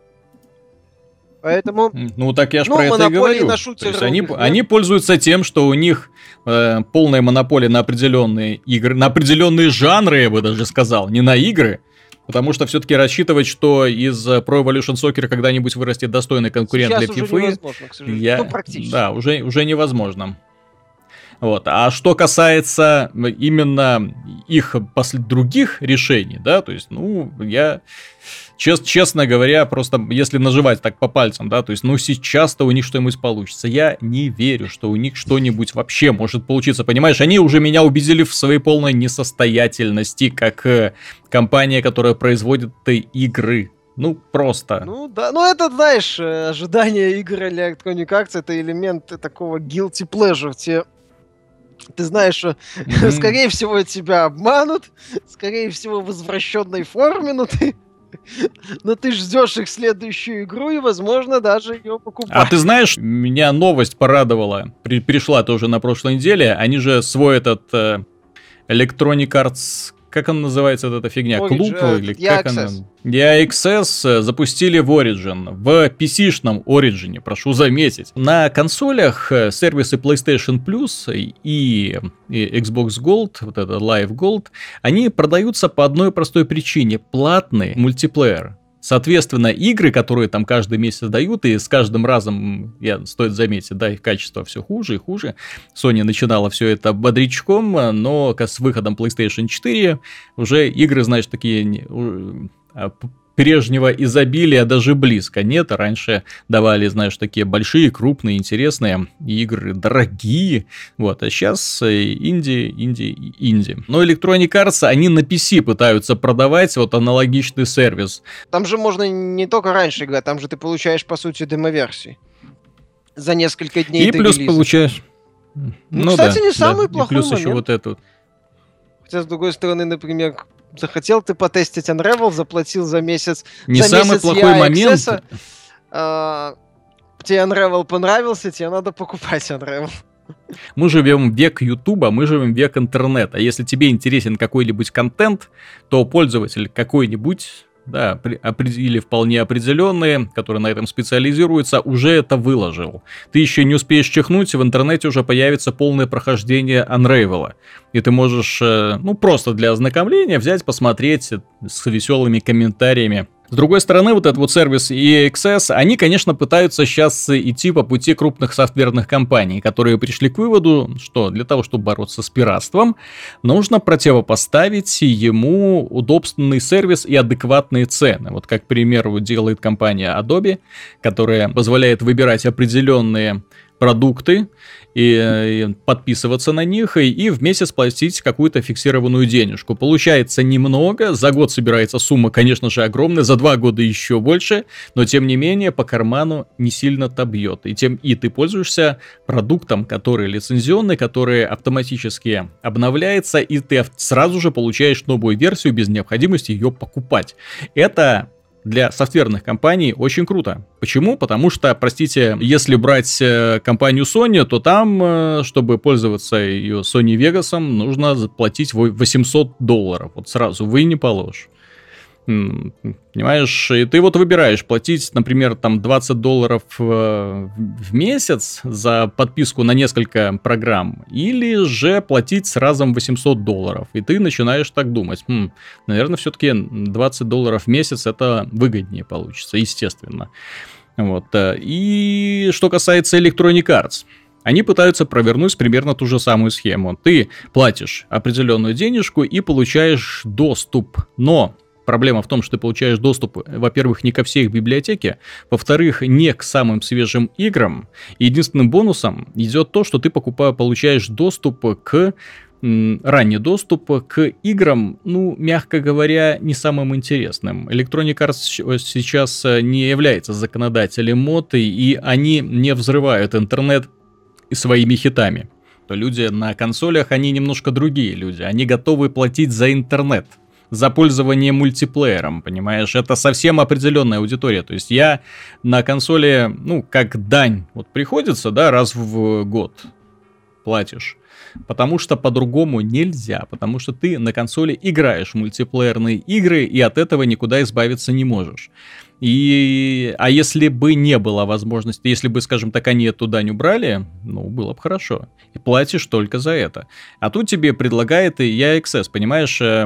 Поэтому... Ну, так я ж ну, про это и говорю. На То есть они, да? они пользуются тем, что у них э, полная монополия на определенные игры, на определенные жанры, я бы даже сказал, не на игры, Потому что все-таки рассчитывать, что из э, Pro Evolution Soccer когда-нибудь вырастет достойный конкурент Сейчас для FIFA. Я... Ну, практически. Да, уже, уже невозможно. Вот. А что касается именно их после других решений, да, то есть, ну, я, чест, честно говоря, просто если наживать так по пальцам, да, то есть, ну, сейчас-то у них что-нибудь получится. Я не верю, что у них что-нибудь вообще может получиться, понимаешь? Они уже меня убедили в своей полной несостоятельности, как э, компания, которая производит игры, ну, просто. Ну, да. Ну, это, знаешь, э, ожидание игр или Electronic Arts это элемент такого guilty pleasure. Те ты знаешь, что, mm-hmm. скорее всего, тебя обманут, скорее всего, в извращенной форме, но ты (laughs) но ты ждешь их следующую игру и, возможно, даже ее покупать. А ты знаешь, меня новость порадовала. При, пришла тоже на прошлой неделе. Они же свой этот э, Electronic Arts как он называется, вот эта фигня? Origin, Клуб? Или как она? DXS запустили в Origin, в PC-шном Origin, прошу заметить. На консолях э, сервисы PlayStation Plus и, и Xbox Gold, вот это Live Gold, они продаются по одной простой причине. Платный мультиплеер. Соответственно, игры, которые там каждый месяц дают, и с каждым разом, я стоит заметить, да, их качество все хуже и хуже. Sony начинала все это бодрячком, но с выходом PlayStation 4 уже игры, знаешь, такие а, прежнего изобилия даже близко нет. Раньше давали, знаешь, такие большие, крупные, интересные игры, дорогие. Вот, а сейчас э, инди, инди, инди. Но Electronic Arts, они на PC пытаются продавать вот аналогичный сервис. Там же можно не только раньше играть, там же ты получаешь, по сути, демо-версии. За несколько дней И плюс релиза. получаешь... Ну, ну кстати, да, не самый да. плохой И плюс момент. еще вот эту. Хотя, с другой стороны, например, захотел ты потестить Unravel, заплатил за месяц. Не за самый месяц плохой момент. Access, а, тебе Unravel понравился, тебе надо покупать Unravel. Мы живем век Ютуба, мы живем век интернета. Если тебе интересен какой-нибудь контент, то пользователь какой-нибудь да, или вполне определенные, которые на этом специализируются, уже это выложил. Ты еще не успеешь чихнуть, в интернете уже появится полное прохождение Unravel. И ты можешь, э, ну, просто для ознакомления взять, посмотреть с веселыми комментариями с другой стороны, вот этот вот сервис EXS, они, конечно, пытаются сейчас идти по пути крупных софтверных компаний, которые пришли к выводу, что для того, чтобы бороться с пиратством, нужно противопоставить ему удобственный сервис и адекватные цены. Вот как, к примеру, делает компания Adobe, которая позволяет выбирать определенные продукты и, и подписываться на них и, и в месяц платить какую-то фиксированную денежку. Получается немного, за год собирается сумма, конечно же, огромная, за два года еще больше, но тем не менее по карману не сильно-то бьет. И, тем, и ты пользуешься продуктом, который лицензионный, который автоматически обновляется, и ты сразу же получаешь новую версию без необходимости ее покупать. Это для софтверных компаний очень круто. Почему? Потому что, простите, если брать э, компанию Sony, то там, э, чтобы пользоваться ее Sony Vegas, нужно заплатить 800 долларов. Вот сразу вы не положь. Понимаешь, и ты вот выбираешь платить, например, там 20 долларов э, в месяц за подписку на несколько программ, или же платить с разом 800 долларов. И ты начинаешь так думать, хм, наверное, все-таки 20 долларов в месяц это выгоднее получится, естественно. Вот. Э, и что касается Electronic Arts, они пытаются провернуть примерно ту же самую схему. Ты платишь определенную денежку и получаешь доступ, но Проблема в том, что ты получаешь доступ, во-первых, не ко всей их библиотеке, во-вторых, не к самым свежим играм. единственным бонусом идет то, что ты покупая, получаешь доступ к ранний доступ к играм, ну, мягко говоря, не самым интересным. Electronic Arts сейчас не является законодателем моды, и они не взрывают интернет своими хитами. То люди на консолях, они немножко другие люди, они готовы платить за интернет за пользование мультиплеером, понимаешь? Это совсем определенная аудитория. То есть я на консоли, ну, как дань, вот приходится, да, раз в год платишь. Потому что по-другому нельзя, потому что ты на консоли играешь в мультиплеерные игры и от этого никуда избавиться не можешь. И, а если бы не было возможности, если бы, скажем так, они эту дань убрали, ну, было бы хорошо. И платишь только за это. А тут тебе предлагает и EXS, понимаешь, э,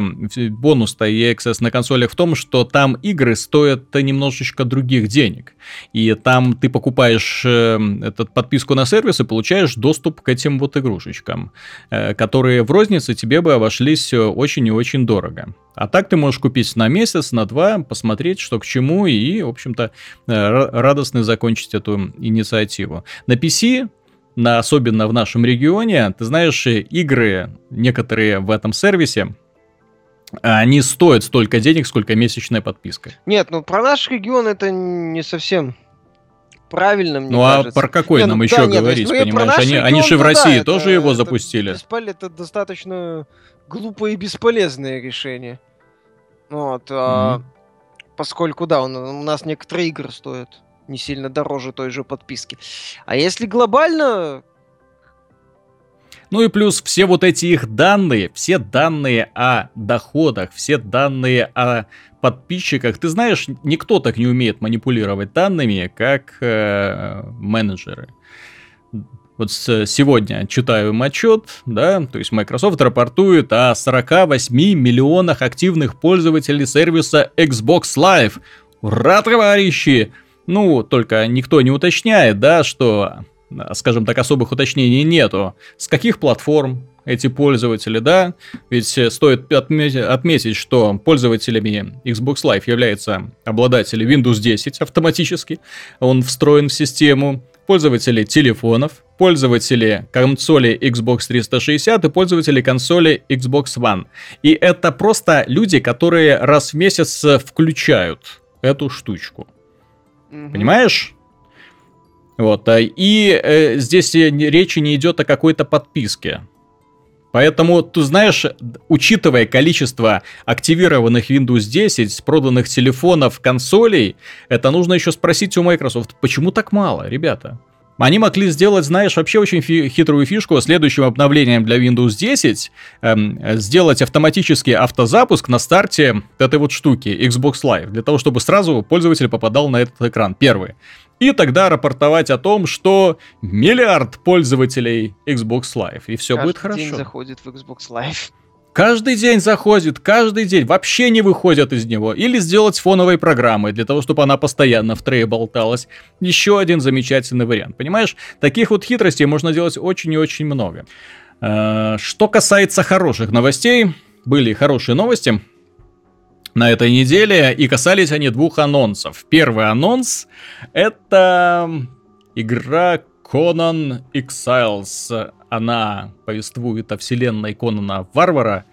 бонус-то EXS на консолях в том, что там игры стоят немножечко других денег. И там ты покупаешь э, этот подписку на сервис и получаешь доступ к этим вот игрушечкам, э, которые в рознице тебе бы обошлись очень и очень дорого. А так ты можешь купить на месяц, на два, посмотреть, что к чему, и, в общем-то, э, радостно закончить эту инициативу. На PC на, особенно в нашем регионе, ты знаешь, игры некоторые в этом сервисе, они стоят столько денег, сколько месячная подписка. Нет, ну про наш регион это не совсем правильно, мне Ну кажется. а про какой не, нам ну, еще да, говорить, нет, ну, понимаешь? Они, регион, они же в России да, тоже это, его запустили. Это, это достаточно глупое и бесполезное решение. Вот, mm-hmm. а, поскольку, да, он, у нас некоторые игры стоят не сильно дороже той же подписки. А если глобально, ну и плюс все вот эти их данные, все данные о доходах, все данные о подписчиках. Ты знаешь, никто так не умеет манипулировать данными, как э, менеджеры вот сегодня читаю отчет, да, то есть Microsoft рапортует о 48 миллионах активных пользователей сервиса Xbox Live. Ура, товарищи! Ну, только никто не уточняет, да, что, скажем так, особых уточнений нету. С каких платформ, эти пользователи, да, ведь стоит отметить, отметить, что пользователями Xbox Live являются обладатели Windows 10 автоматически, он встроен в систему, пользователи телефонов, пользователи консоли Xbox 360 и пользователи консоли Xbox One. И это просто люди, которые раз в месяц включают эту штучку. Mm-hmm. Понимаешь? Вот, а, и э, здесь речи не идет о какой-то подписке. Поэтому, ты знаешь, учитывая количество активированных Windows 10, проданных телефонов, консолей, это нужно еще спросить у Microsoft, почему так мало, ребята? Они могли сделать, знаешь, вообще очень фи- хитрую фишку. Следующим обновлением для Windows 10 эм, сделать автоматический автозапуск на старте этой вот штуки Xbox Live, для того, чтобы сразу пользователь попадал на этот экран первый. И тогда рапортовать о том, что миллиард пользователей Xbox Live, и все Каждый будет хорошо. день заходит в Xbox Live. Каждый день заходит, каждый день, вообще не выходят из него. Или сделать фоновой программой, для того, чтобы она постоянно в трее болталась. Еще один замечательный вариант. Понимаешь, таких вот хитростей можно делать очень и очень много. Э, что касается хороших новостей, были хорошие новости на этой неделе, и касались они двух анонсов. Первый анонс — это игра Conan Exiles она повествует о вселенной Конана Варвара,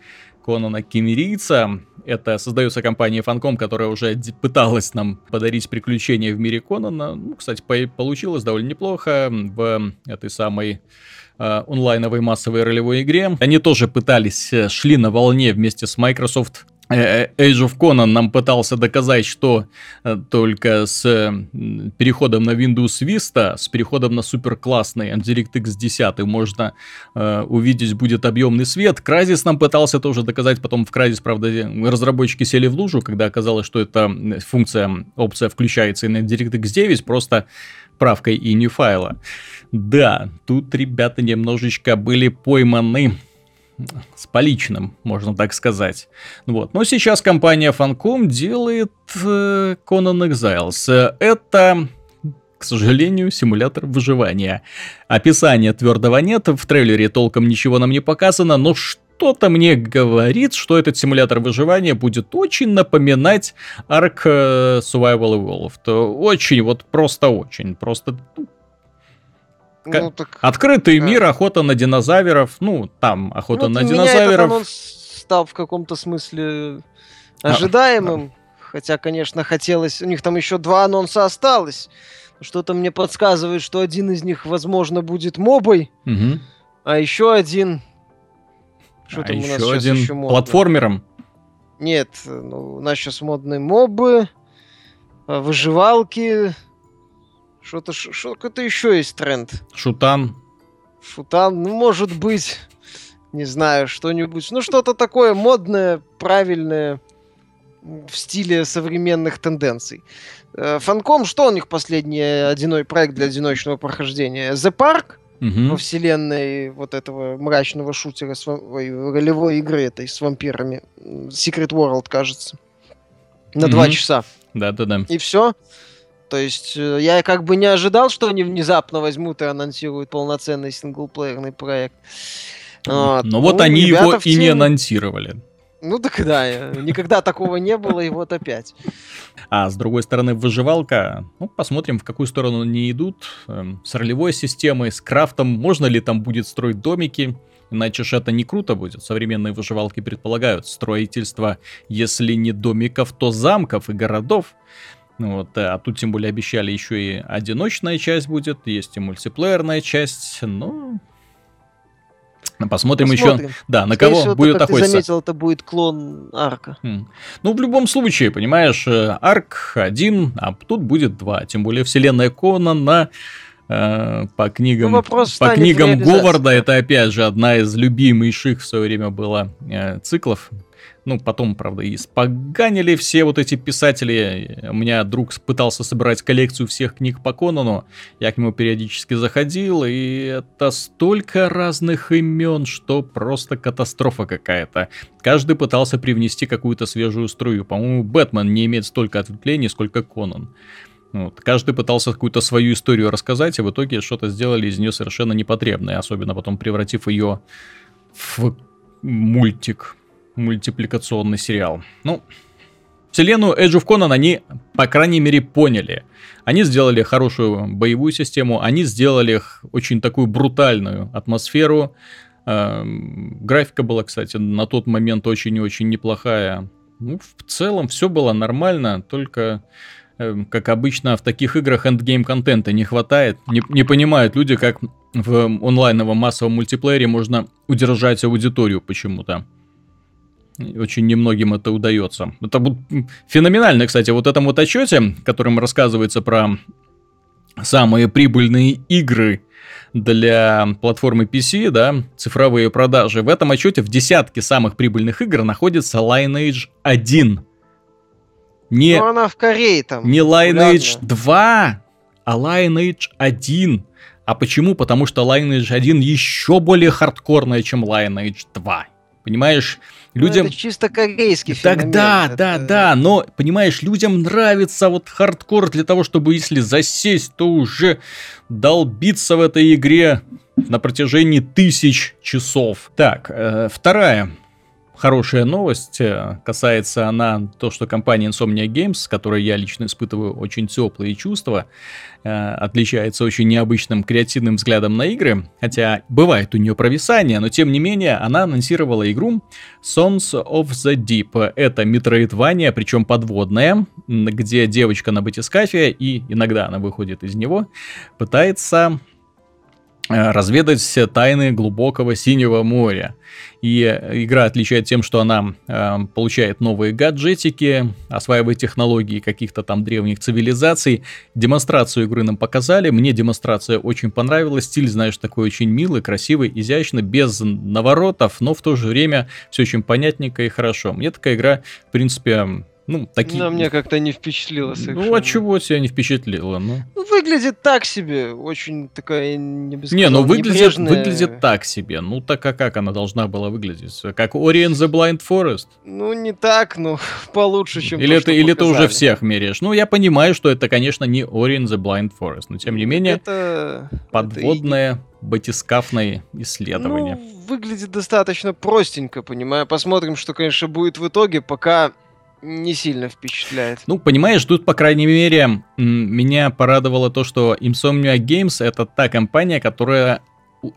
Конана Кемерийца. Это создается компания Фанком, которая уже пыталась нам подарить приключения в мире Конана. Ну, кстати, по- получилось довольно неплохо в этой самой э, онлайновой массовой ролевой игре. Они тоже пытались, э, шли на волне вместе с Microsoft Age of Conan нам пытался доказать, что э, только с переходом на Windows Vista, с переходом на суперклассный DirectX 10 можно э, увидеть будет объемный свет. Crysis нам пытался тоже доказать, потом в Crysis, правда, разработчики сели в лужу, когда оказалось, что эта функция, опция включается и на DirectX 9, просто правкой и не файла. Да, тут ребята немножечко были пойманы с поличным, можно так сказать. Вот. Но сейчас компания Funcom делает э, Conan Exiles. Это к сожалению, симулятор выживания. Описания твердого нет, в трейлере толком ничего нам не показано, но что-то мне говорит, что этот симулятор выживания будет очень напоминать Ark э, Survival Evolved. Очень, вот просто очень. Просто ну, так... Открытый да. мир, охота на динозавров. Ну, там охота ну, на динозавров. Меня стал в каком-то смысле а, ожидаемым. А, Хотя, конечно, хотелось... У них там еще два анонса осталось. Что-то мне подсказывает, что один из них, возможно, будет мобой. Угу. А еще один... Что а там еще у нас один еще платформером? Нет, ну, у нас сейчас модные мобы, а, выживалки, что-то, что то еще есть тренд. Шутан. Шутан, ну, может быть, не знаю, что-нибудь. Ну, что-то такое модное, правильное, в стиле современных тенденций. Фанком, что у них последний одиной проект для одиночного прохождения? The Park угу. во вселенной вот этого мрачного шутера, с, ой, ролевой игры этой с вампирами. Secret World, кажется. На угу. два часа. Да-да-да. И все. То есть э, я как бы не ожидал, что они внезапно возьмут и анонсируют полноценный синглплеерный проект. Вот. Но ну, вот они его и не анонсировали. Ну так да, никогда такого не было, и вот опять. А с другой стороны, выживалка, ну, посмотрим, в какую сторону они идут. Эм, с ролевой системой, с крафтом, можно ли там будет строить домики. Иначе же это не круто будет. Современные выживалки предполагают строительство, если не домиков, то замков и городов. Ну вот, а тут тем более обещали еще и одиночная часть будет, есть и мультиплеерная часть, ну... Посмотрим, Посмотрим. еще, да, на Скорее кого всего, будет охотиться. ты заметил, это будет клон Арка. Mm. Ну, в любом случае, понимаешь, э, Арк один, а тут будет два. Тем более вселенная Конана э, по книгам, ну, по книгам Говарда, это опять же одна из любимейших в свое время было э, циклов ну, потом, правда, и споганили все вот эти писатели. У меня друг пытался собирать коллекцию всех книг по Конану. Я к нему периодически заходил, и это столько разных имен, что просто катастрофа какая-то. Каждый пытался привнести какую-то свежую струю. По-моему, Бэтмен не имеет столько ответвлений, сколько Конан. Вот. Каждый пытался какую-то свою историю рассказать, и в итоге что-то сделали из нее совершенно непотребное, особенно потом превратив ее в мультик мультипликационный сериал. Ну, вселенную Edge of Conan они, по крайней мере, поняли. Они сделали хорошую боевую систему, они сделали очень такую брутальную атмосферу. Эм, графика была, кстати, на тот момент очень и очень неплохая. Ну, в целом все было нормально, только эм, как обычно в таких играх эндгейм контента не хватает. Не, не понимают люди, как в онлайновом массовом мультиплеере можно удержать аудиторию почему-то. Очень немногим это удается. Это феноменально, кстати, вот этом вот отчете, которым рассказывается про самые прибыльные игры для платформы PC, да, цифровые продажи. В этом отчете в десятке самых прибыльных игр находится Lineage 1. Не, Но она в Корее там. Не Lineage 2, а Lineage 1. А почему? Потому что Lineage 1 еще более хардкорная, чем Lineage 2. Понимаешь? Ну, людям... Ну, это чисто корейский феномен. Так да, это... да, да, но, понимаешь, людям нравится вот хардкор для того, чтобы если засесть, то уже долбиться в этой игре на протяжении тысяч часов. Так, э, вторая хорошая новость. Э, касается она то, что компания Insomnia Games, с которой я лично испытываю очень теплые чувства, э, отличается очень необычным креативным взглядом на игры. Хотя бывает у нее провисание, но тем не менее она анонсировала игру Sons of the Deep. Это метроидвания, причем подводная, где девочка на батискафе, и иногда она выходит из него, пытается Э, разведать тайны глубокого синего моря. И игра отличает тем, что она э, получает новые гаджетики, осваивает технологии каких-то там древних цивилизаций. Демонстрацию игры нам показали. Мне демонстрация очень понравилась. Стиль, знаешь, такой очень милый, красивый, изящный, без наворотов, но в то же время все очень понятненько и хорошо. Мне такая игра, в принципе, ну, такие... Но мне как-то не впечатлило совершенно. Ну, а чего тебя не впечатлило? Ну? ну, выглядит так себе. Очень такая, не сказал, Не, ну выглядит, выглядит так себе. Ну, так а как она должна была выглядеть? Как Ori the Blind Forest? Ну, не так, но (laughs) получше, чем Или, то, это, или ты уже всех меряешь? Ну, я понимаю, что это, конечно, не Ori the Blind Forest, но тем не менее, это... подводное... Это батискафное исследование. Ну, выглядит достаточно простенько, понимаю. Посмотрим, что, конечно, будет в итоге, пока не сильно впечатляет. Ну, понимаешь, тут, по крайней мере, меня порадовало то, что Insomnia Games это та компания, которая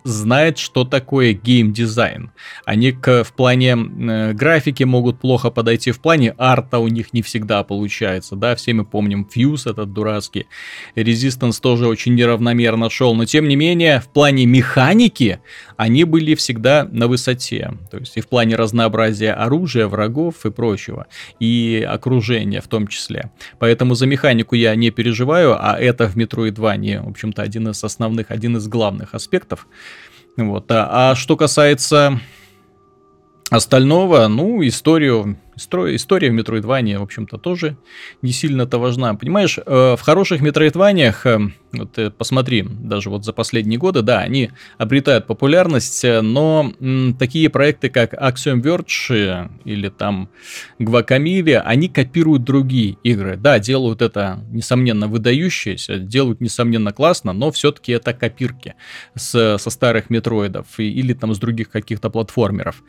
знает, что такое геймдизайн. Они к, в плане э, графики могут плохо подойти, в плане арта у них не всегда получается, да, все мы помним Fuse этот дурацкий, Resistance тоже очень неравномерно шел, но тем не менее, в плане механики они были всегда на высоте, то есть и в плане разнообразия оружия, врагов и прочего, и окружения в том числе. Поэтому за механику я не переживаю, а это в Metroidvania, в общем-то, один из основных, один из главных аспектов. Вот. А, а что касается остального, ну, историю История в Метроидване, в общем-то, тоже не сильно-то важна. Понимаешь, э, в хороших Метроидваниях, э, вот э, посмотри, даже вот за последние годы, да, они обретают популярность, но такие проекты, как Axiom Verge или там Guacamole, они копируют другие игры. Да, делают это, несомненно, выдающиеся, делают, несомненно, классно, но все-таки это копирки с, со старых Метроидов или там с других каких-то платформеров.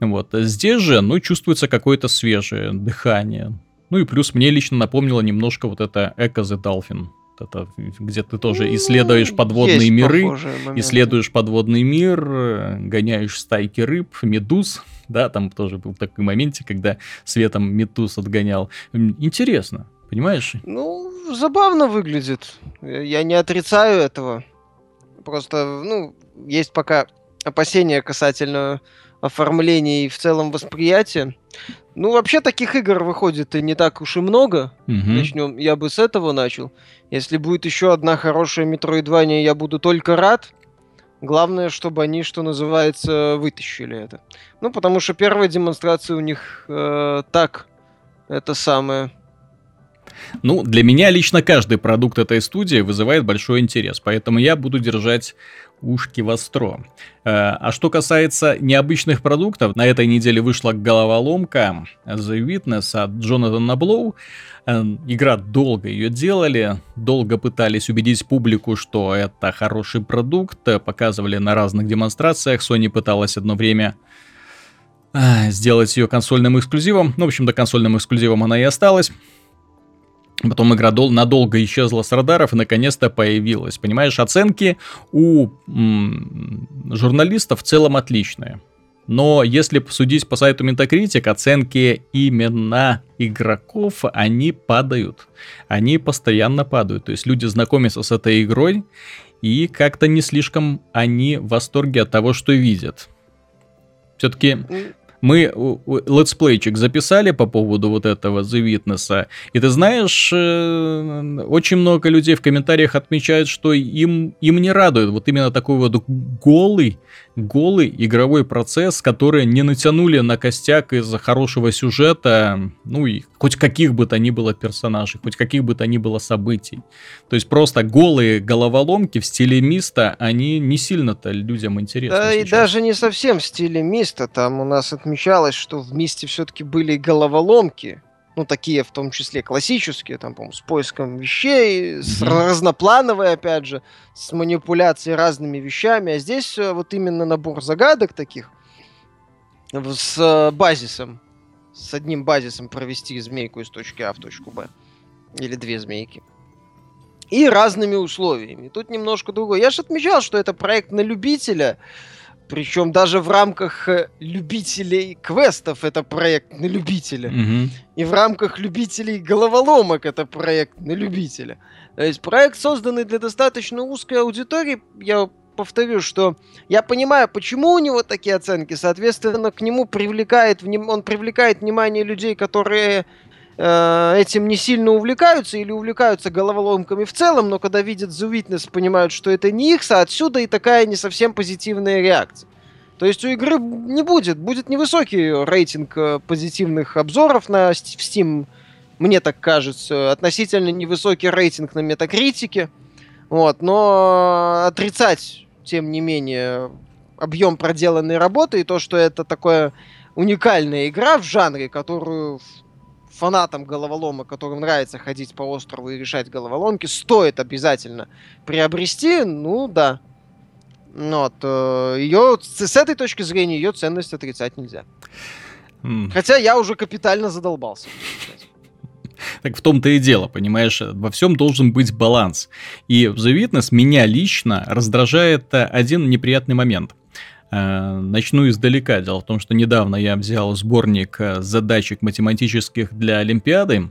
Вот. Здесь же, ну, чувствуется какое-то свежее дыхание. Ну и плюс мне лично напомнило немножко вот это Echo the Dolphin. Это, где ты тоже исследуешь подводные миры, исследуешь подводный мир, гоняешь стайки рыб, медуз, да, там тоже был такой моментик, когда светом медуз отгонял. Интересно, понимаешь? Ну, забавно выглядит. Я не отрицаю этого. Просто, ну, есть пока опасения касательно оформления и в целом восприятия. Ну, вообще таких игр выходит и не так уж и много. Угу. Начнем, я бы с этого начал. Если будет еще одна хорошая Metroidvania, я буду только рад. Главное, чтобы они, что называется, вытащили это. Ну, потому что первая демонстрация у них э, так, это самое. Ну, для меня лично каждый продукт этой студии вызывает большой интерес, поэтому я буду держать ушки востро. Э, а что касается необычных продуктов, на этой неделе вышла головоломка The Witness от Джонатана Блоу. Э, игра долго ее делали, долго пытались убедить публику, что это хороший продукт, показывали на разных демонстрациях. Sony пыталась одно время э, сделать ее консольным эксклюзивом. Ну, в общем-то, консольным эксклюзивом она и осталась. Потом игра дол- надолго исчезла с радаров и наконец-то появилась. Понимаешь, оценки у м- журналистов в целом отличные. Но если судить по сайту Metacritic, оценки именно игроков, они падают. Они постоянно падают. То есть люди знакомятся с этой игрой, и как-то не слишком они в восторге от того, что видят. Все-таки Мы летсплейчик записали по поводу вот этого The Witness, и ты знаешь, э, очень много людей в комментариях отмечают, что им, им не радует вот именно такой вот голый, голый игровой процесс, который не натянули на костяк из-за хорошего сюжета, ну и хоть каких бы то ни было персонажей, хоть каких бы то ни было событий. То есть просто голые головоломки в стиле Myst а, они не сильно-то людям интересны. Да сейчас. и даже не совсем в стиле Миста, там у нас отмечалось, что в Мисте все-таки были головоломки, ну, такие в том числе классические, там, по с поиском вещей, mm-hmm. с разноплановой, опять же, с манипуляцией разными вещами, а здесь э, вот именно набор загадок таких с э, базисом, с одним базисом провести змейку из точки А в точку Б. Или две змейки. И разными условиями. Тут немножко другое. Я же отмечал, что это проект на любителя, причем даже в рамках э, любителей квестов это проект на любителя. Угу. И в рамках любителей головоломок это проект на любителя. То есть проект, созданный для достаточно узкой аудитории, я повторю, что я понимаю, почему у него такие оценки. Соответственно, к нему привлекает, он привлекает внимание людей, которые Э, этим не сильно увлекаются или увлекаются головоломками в целом, но когда видят The Witness, понимают, что это не их, а отсюда и такая не совсем позитивная реакция. То есть у игры не будет, будет невысокий рейтинг э, позитивных обзоров на в Steam, мне так кажется, относительно невысокий рейтинг на метакритике, вот, но отрицать, тем не менее, объем проделанной работы и то, что это такое уникальная игра в жанре, которую фанатам головолома, которым нравится ходить по острову и решать головоломки, стоит обязательно приобрести, ну да. Вот, э, ее, с этой точки зрения ее ценность отрицать нельзя. Mm. Хотя я уже капитально задолбался. Так в том-то и дело, понимаешь, во всем должен быть баланс. И в The Witness меня лично раздражает один неприятный момент – Э, начну издалека. Дело в том, что недавно я взял сборник э, задачек математических для Олимпиады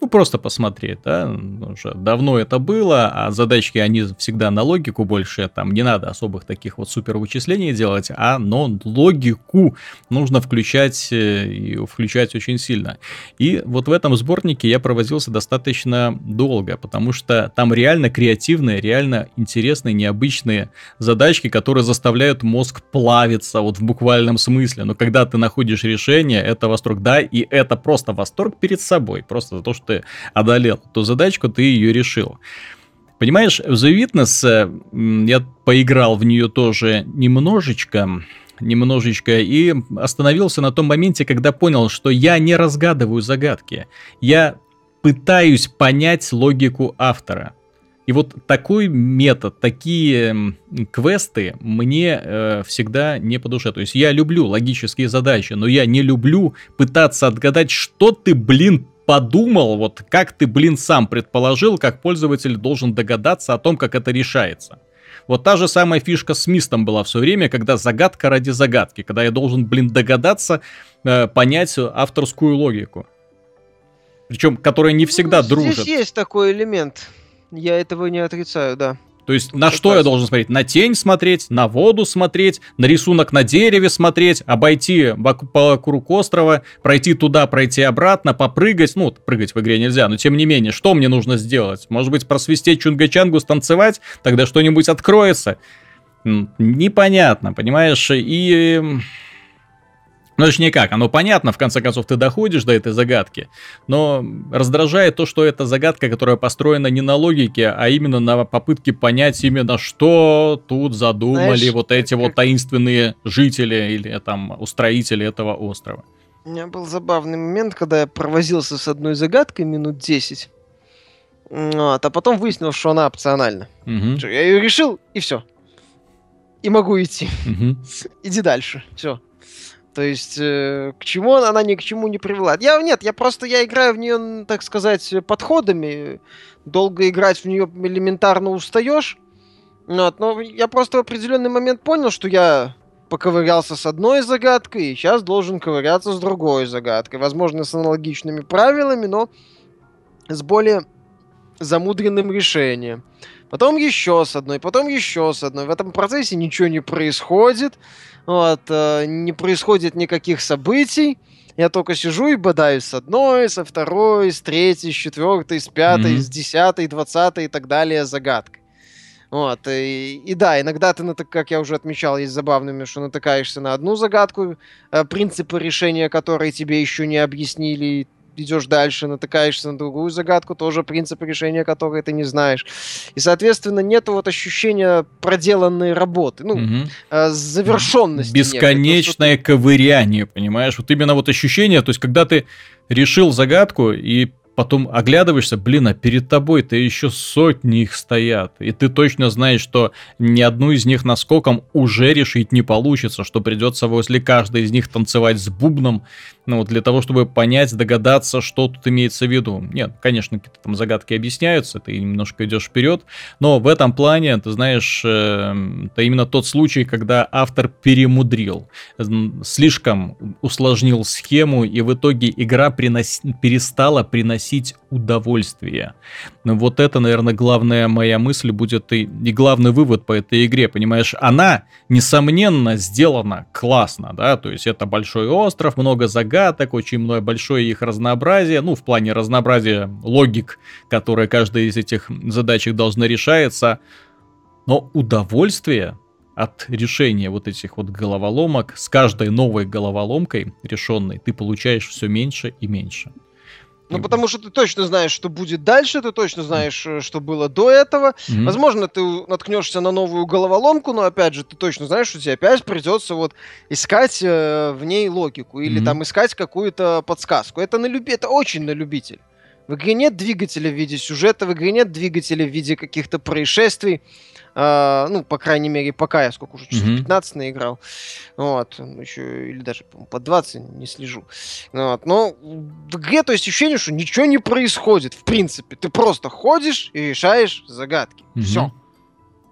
ну, просто посмотреть, да, уже давно это было, а задачки, они всегда на логику больше, там не надо особых таких вот супер вычислений делать, а, но логику нужно включать э, и включать очень сильно. И вот в этом сборнике я провозился достаточно долго, потому что там реально креативные, реально интересные, необычные задачки, которые заставляют мозг плавиться, вот в буквальном смысле, но когда ты находишь решение, это восторг, да, и это просто восторг перед собой, просто за то, что ты одолел ту задачку, ты ее решил. Понимаешь, в The Witness я поиграл в нее тоже немножечко, немножечко и остановился на том моменте, когда понял, что я не разгадываю загадки. Я пытаюсь понять логику автора. И вот такой метод, такие квесты мне э, всегда не по душе. То есть я люблю логические задачи, но я не люблю пытаться отгадать, что ты, блин, подумал, вот как ты, блин, сам предположил, как пользователь должен догадаться о том, как это решается. Вот та же самая фишка с Мистом была в свое время, когда загадка ради загадки, когда я должен, блин, догадаться, э, понять авторскую логику. Причем, которая не всегда ну, дружит. Здесь есть такой элемент. Я этого не отрицаю, да. То есть на что я должен смотреть? На тень смотреть, на воду смотреть, на рисунок на дереве смотреть, обойти вокруг острова, пройти туда, пройти обратно, попрыгать. Ну, прыгать в игре нельзя, но тем не менее, что мне нужно сделать? Может быть, просвистеть чунга-чангу, станцевать? Тогда что-нибудь откроется? Непонятно, понимаешь? И ну, точнее как, оно понятно, в конце концов ты доходишь до этой загадки, но раздражает то, что это загадка, которая построена не на логике, а именно на попытке понять именно, что тут задумали Знаешь, вот эти как... вот таинственные жители или там устроители этого острова. У меня был забавный момент, когда я провозился с одной загадкой минут 10, вот, а потом выяснил, что она опциональна. Угу. Я ее решил, и все. И могу идти. Угу. Иди дальше. Все. То есть, э, к чему она, ни к чему не привела. Я, нет, я просто, я играю в нее, так сказать, подходами. Долго играть в нее элементарно устаешь. Вот, но я просто в определенный момент понял, что я поковырялся с одной загадкой, и сейчас должен ковыряться с другой загадкой. Возможно, с аналогичными правилами, но с более замудренным решением. Потом еще с одной, потом еще с одной. В этом процессе ничего не происходит, вот, э, не происходит никаких событий. Я только сижу и бодаюсь с одной, со второй, с третьей, с четвертой, с пятой, mm-hmm. с десятой, двадцатой и так далее загадкой. Вот, и, и да, иногда ты, как я уже отмечал, есть забавными, что натыкаешься на одну загадку, э, принципы решения которой тебе еще не объяснили, идешь дальше, натыкаешься на другую загадку, тоже принцип решения которой ты не знаешь. И, соответственно, нет вот ощущения проделанной работы, ну, угу. завершенности. Бесконечное нет, ковыряние, понимаешь? Вот именно вот ощущение, то есть, когда ты решил загадку и потом оглядываешься, блин, а перед тобой-то еще сотни их стоят, и ты точно знаешь, что ни одну из них наскоком уже решить не получится, что придется возле каждой из них танцевать с бубном, ну, вот для того, чтобы понять, догадаться, что тут имеется в виду. Нет, конечно, какие-то там загадки объясняются, ты немножко идешь вперед, но в этом плане, ты знаешь, э, это именно тот случай, когда автор перемудрил, слишком усложнил схему, и в итоге игра принос... перестала приносить удовольствие. Ну, вот это, наверное, главная моя мысль будет и, и главный вывод по этой игре, понимаешь? Она, несомненно, сделана классно, да, то есть это большой остров, много загадок, очень много большое их разнообразие, ну, в плане разнообразия логик, которые каждая из этих задачек должна решаться, но удовольствие от решения вот этих вот головоломок, с каждой новой головоломкой решенной, ты получаешь все меньше и меньше. Ну, потому что ты точно знаешь, что будет дальше, ты точно знаешь, э, что было до этого. Mm-hmm. Возможно, ты наткнешься на новую головоломку, но опять же, ты точно знаешь, что тебе опять придется вот искать э, в ней логику или mm-hmm. там искать какую-то подсказку. Это на люби, это очень на любитель. В игре нет двигателя в виде сюжета, в игре нет двигателя в виде каких-то происшествий. Uh, ну, по крайней мере, пока я сколько уже, часов mm-hmm. 15 наиграл. Вот, еще, или даже, по по 20 не слежу. Вот, но в игре то есть ощущение, что ничего не происходит, в принципе. Ты просто ходишь и решаешь загадки. Все.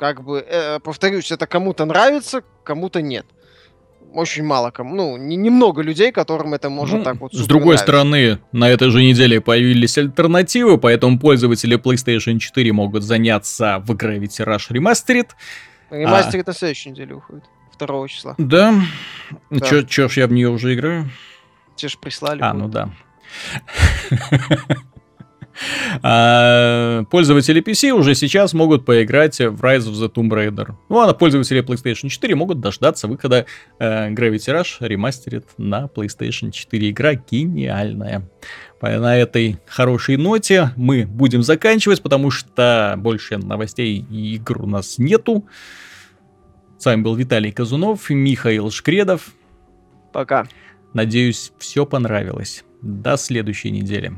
Как бы, э, повторюсь, это кому-то нравится, кому-то нет очень мало кому, ну, не, немного людей, которым это может ну, так вот С другой нравится. стороны, на этой же неделе появились альтернативы, поэтому пользователи PlayStation 4 могут заняться в Gravity Rush Remastered. Remastered а... на следующей неделе уходит, 2 числа. Да? да. Чё, чё ж я в нее уже играю? Те ж прислали. А, ну да. А, пользователи PC уже сейчас могут поиграть в Rise of the Tomb Raider. Ну, а пользователи PlayStation 4 могут дождаться выхода э, Gravity Rush Remastered на PlayStation 4. Игра гениальная. На этой хорошей ноте мы будем заканчивать, потому что больше новостей и игр у нас нету. С вами был Виталий Казунов, Михаил Шкредов. Пока. Надеюсь, все понравилось. До следующей недели.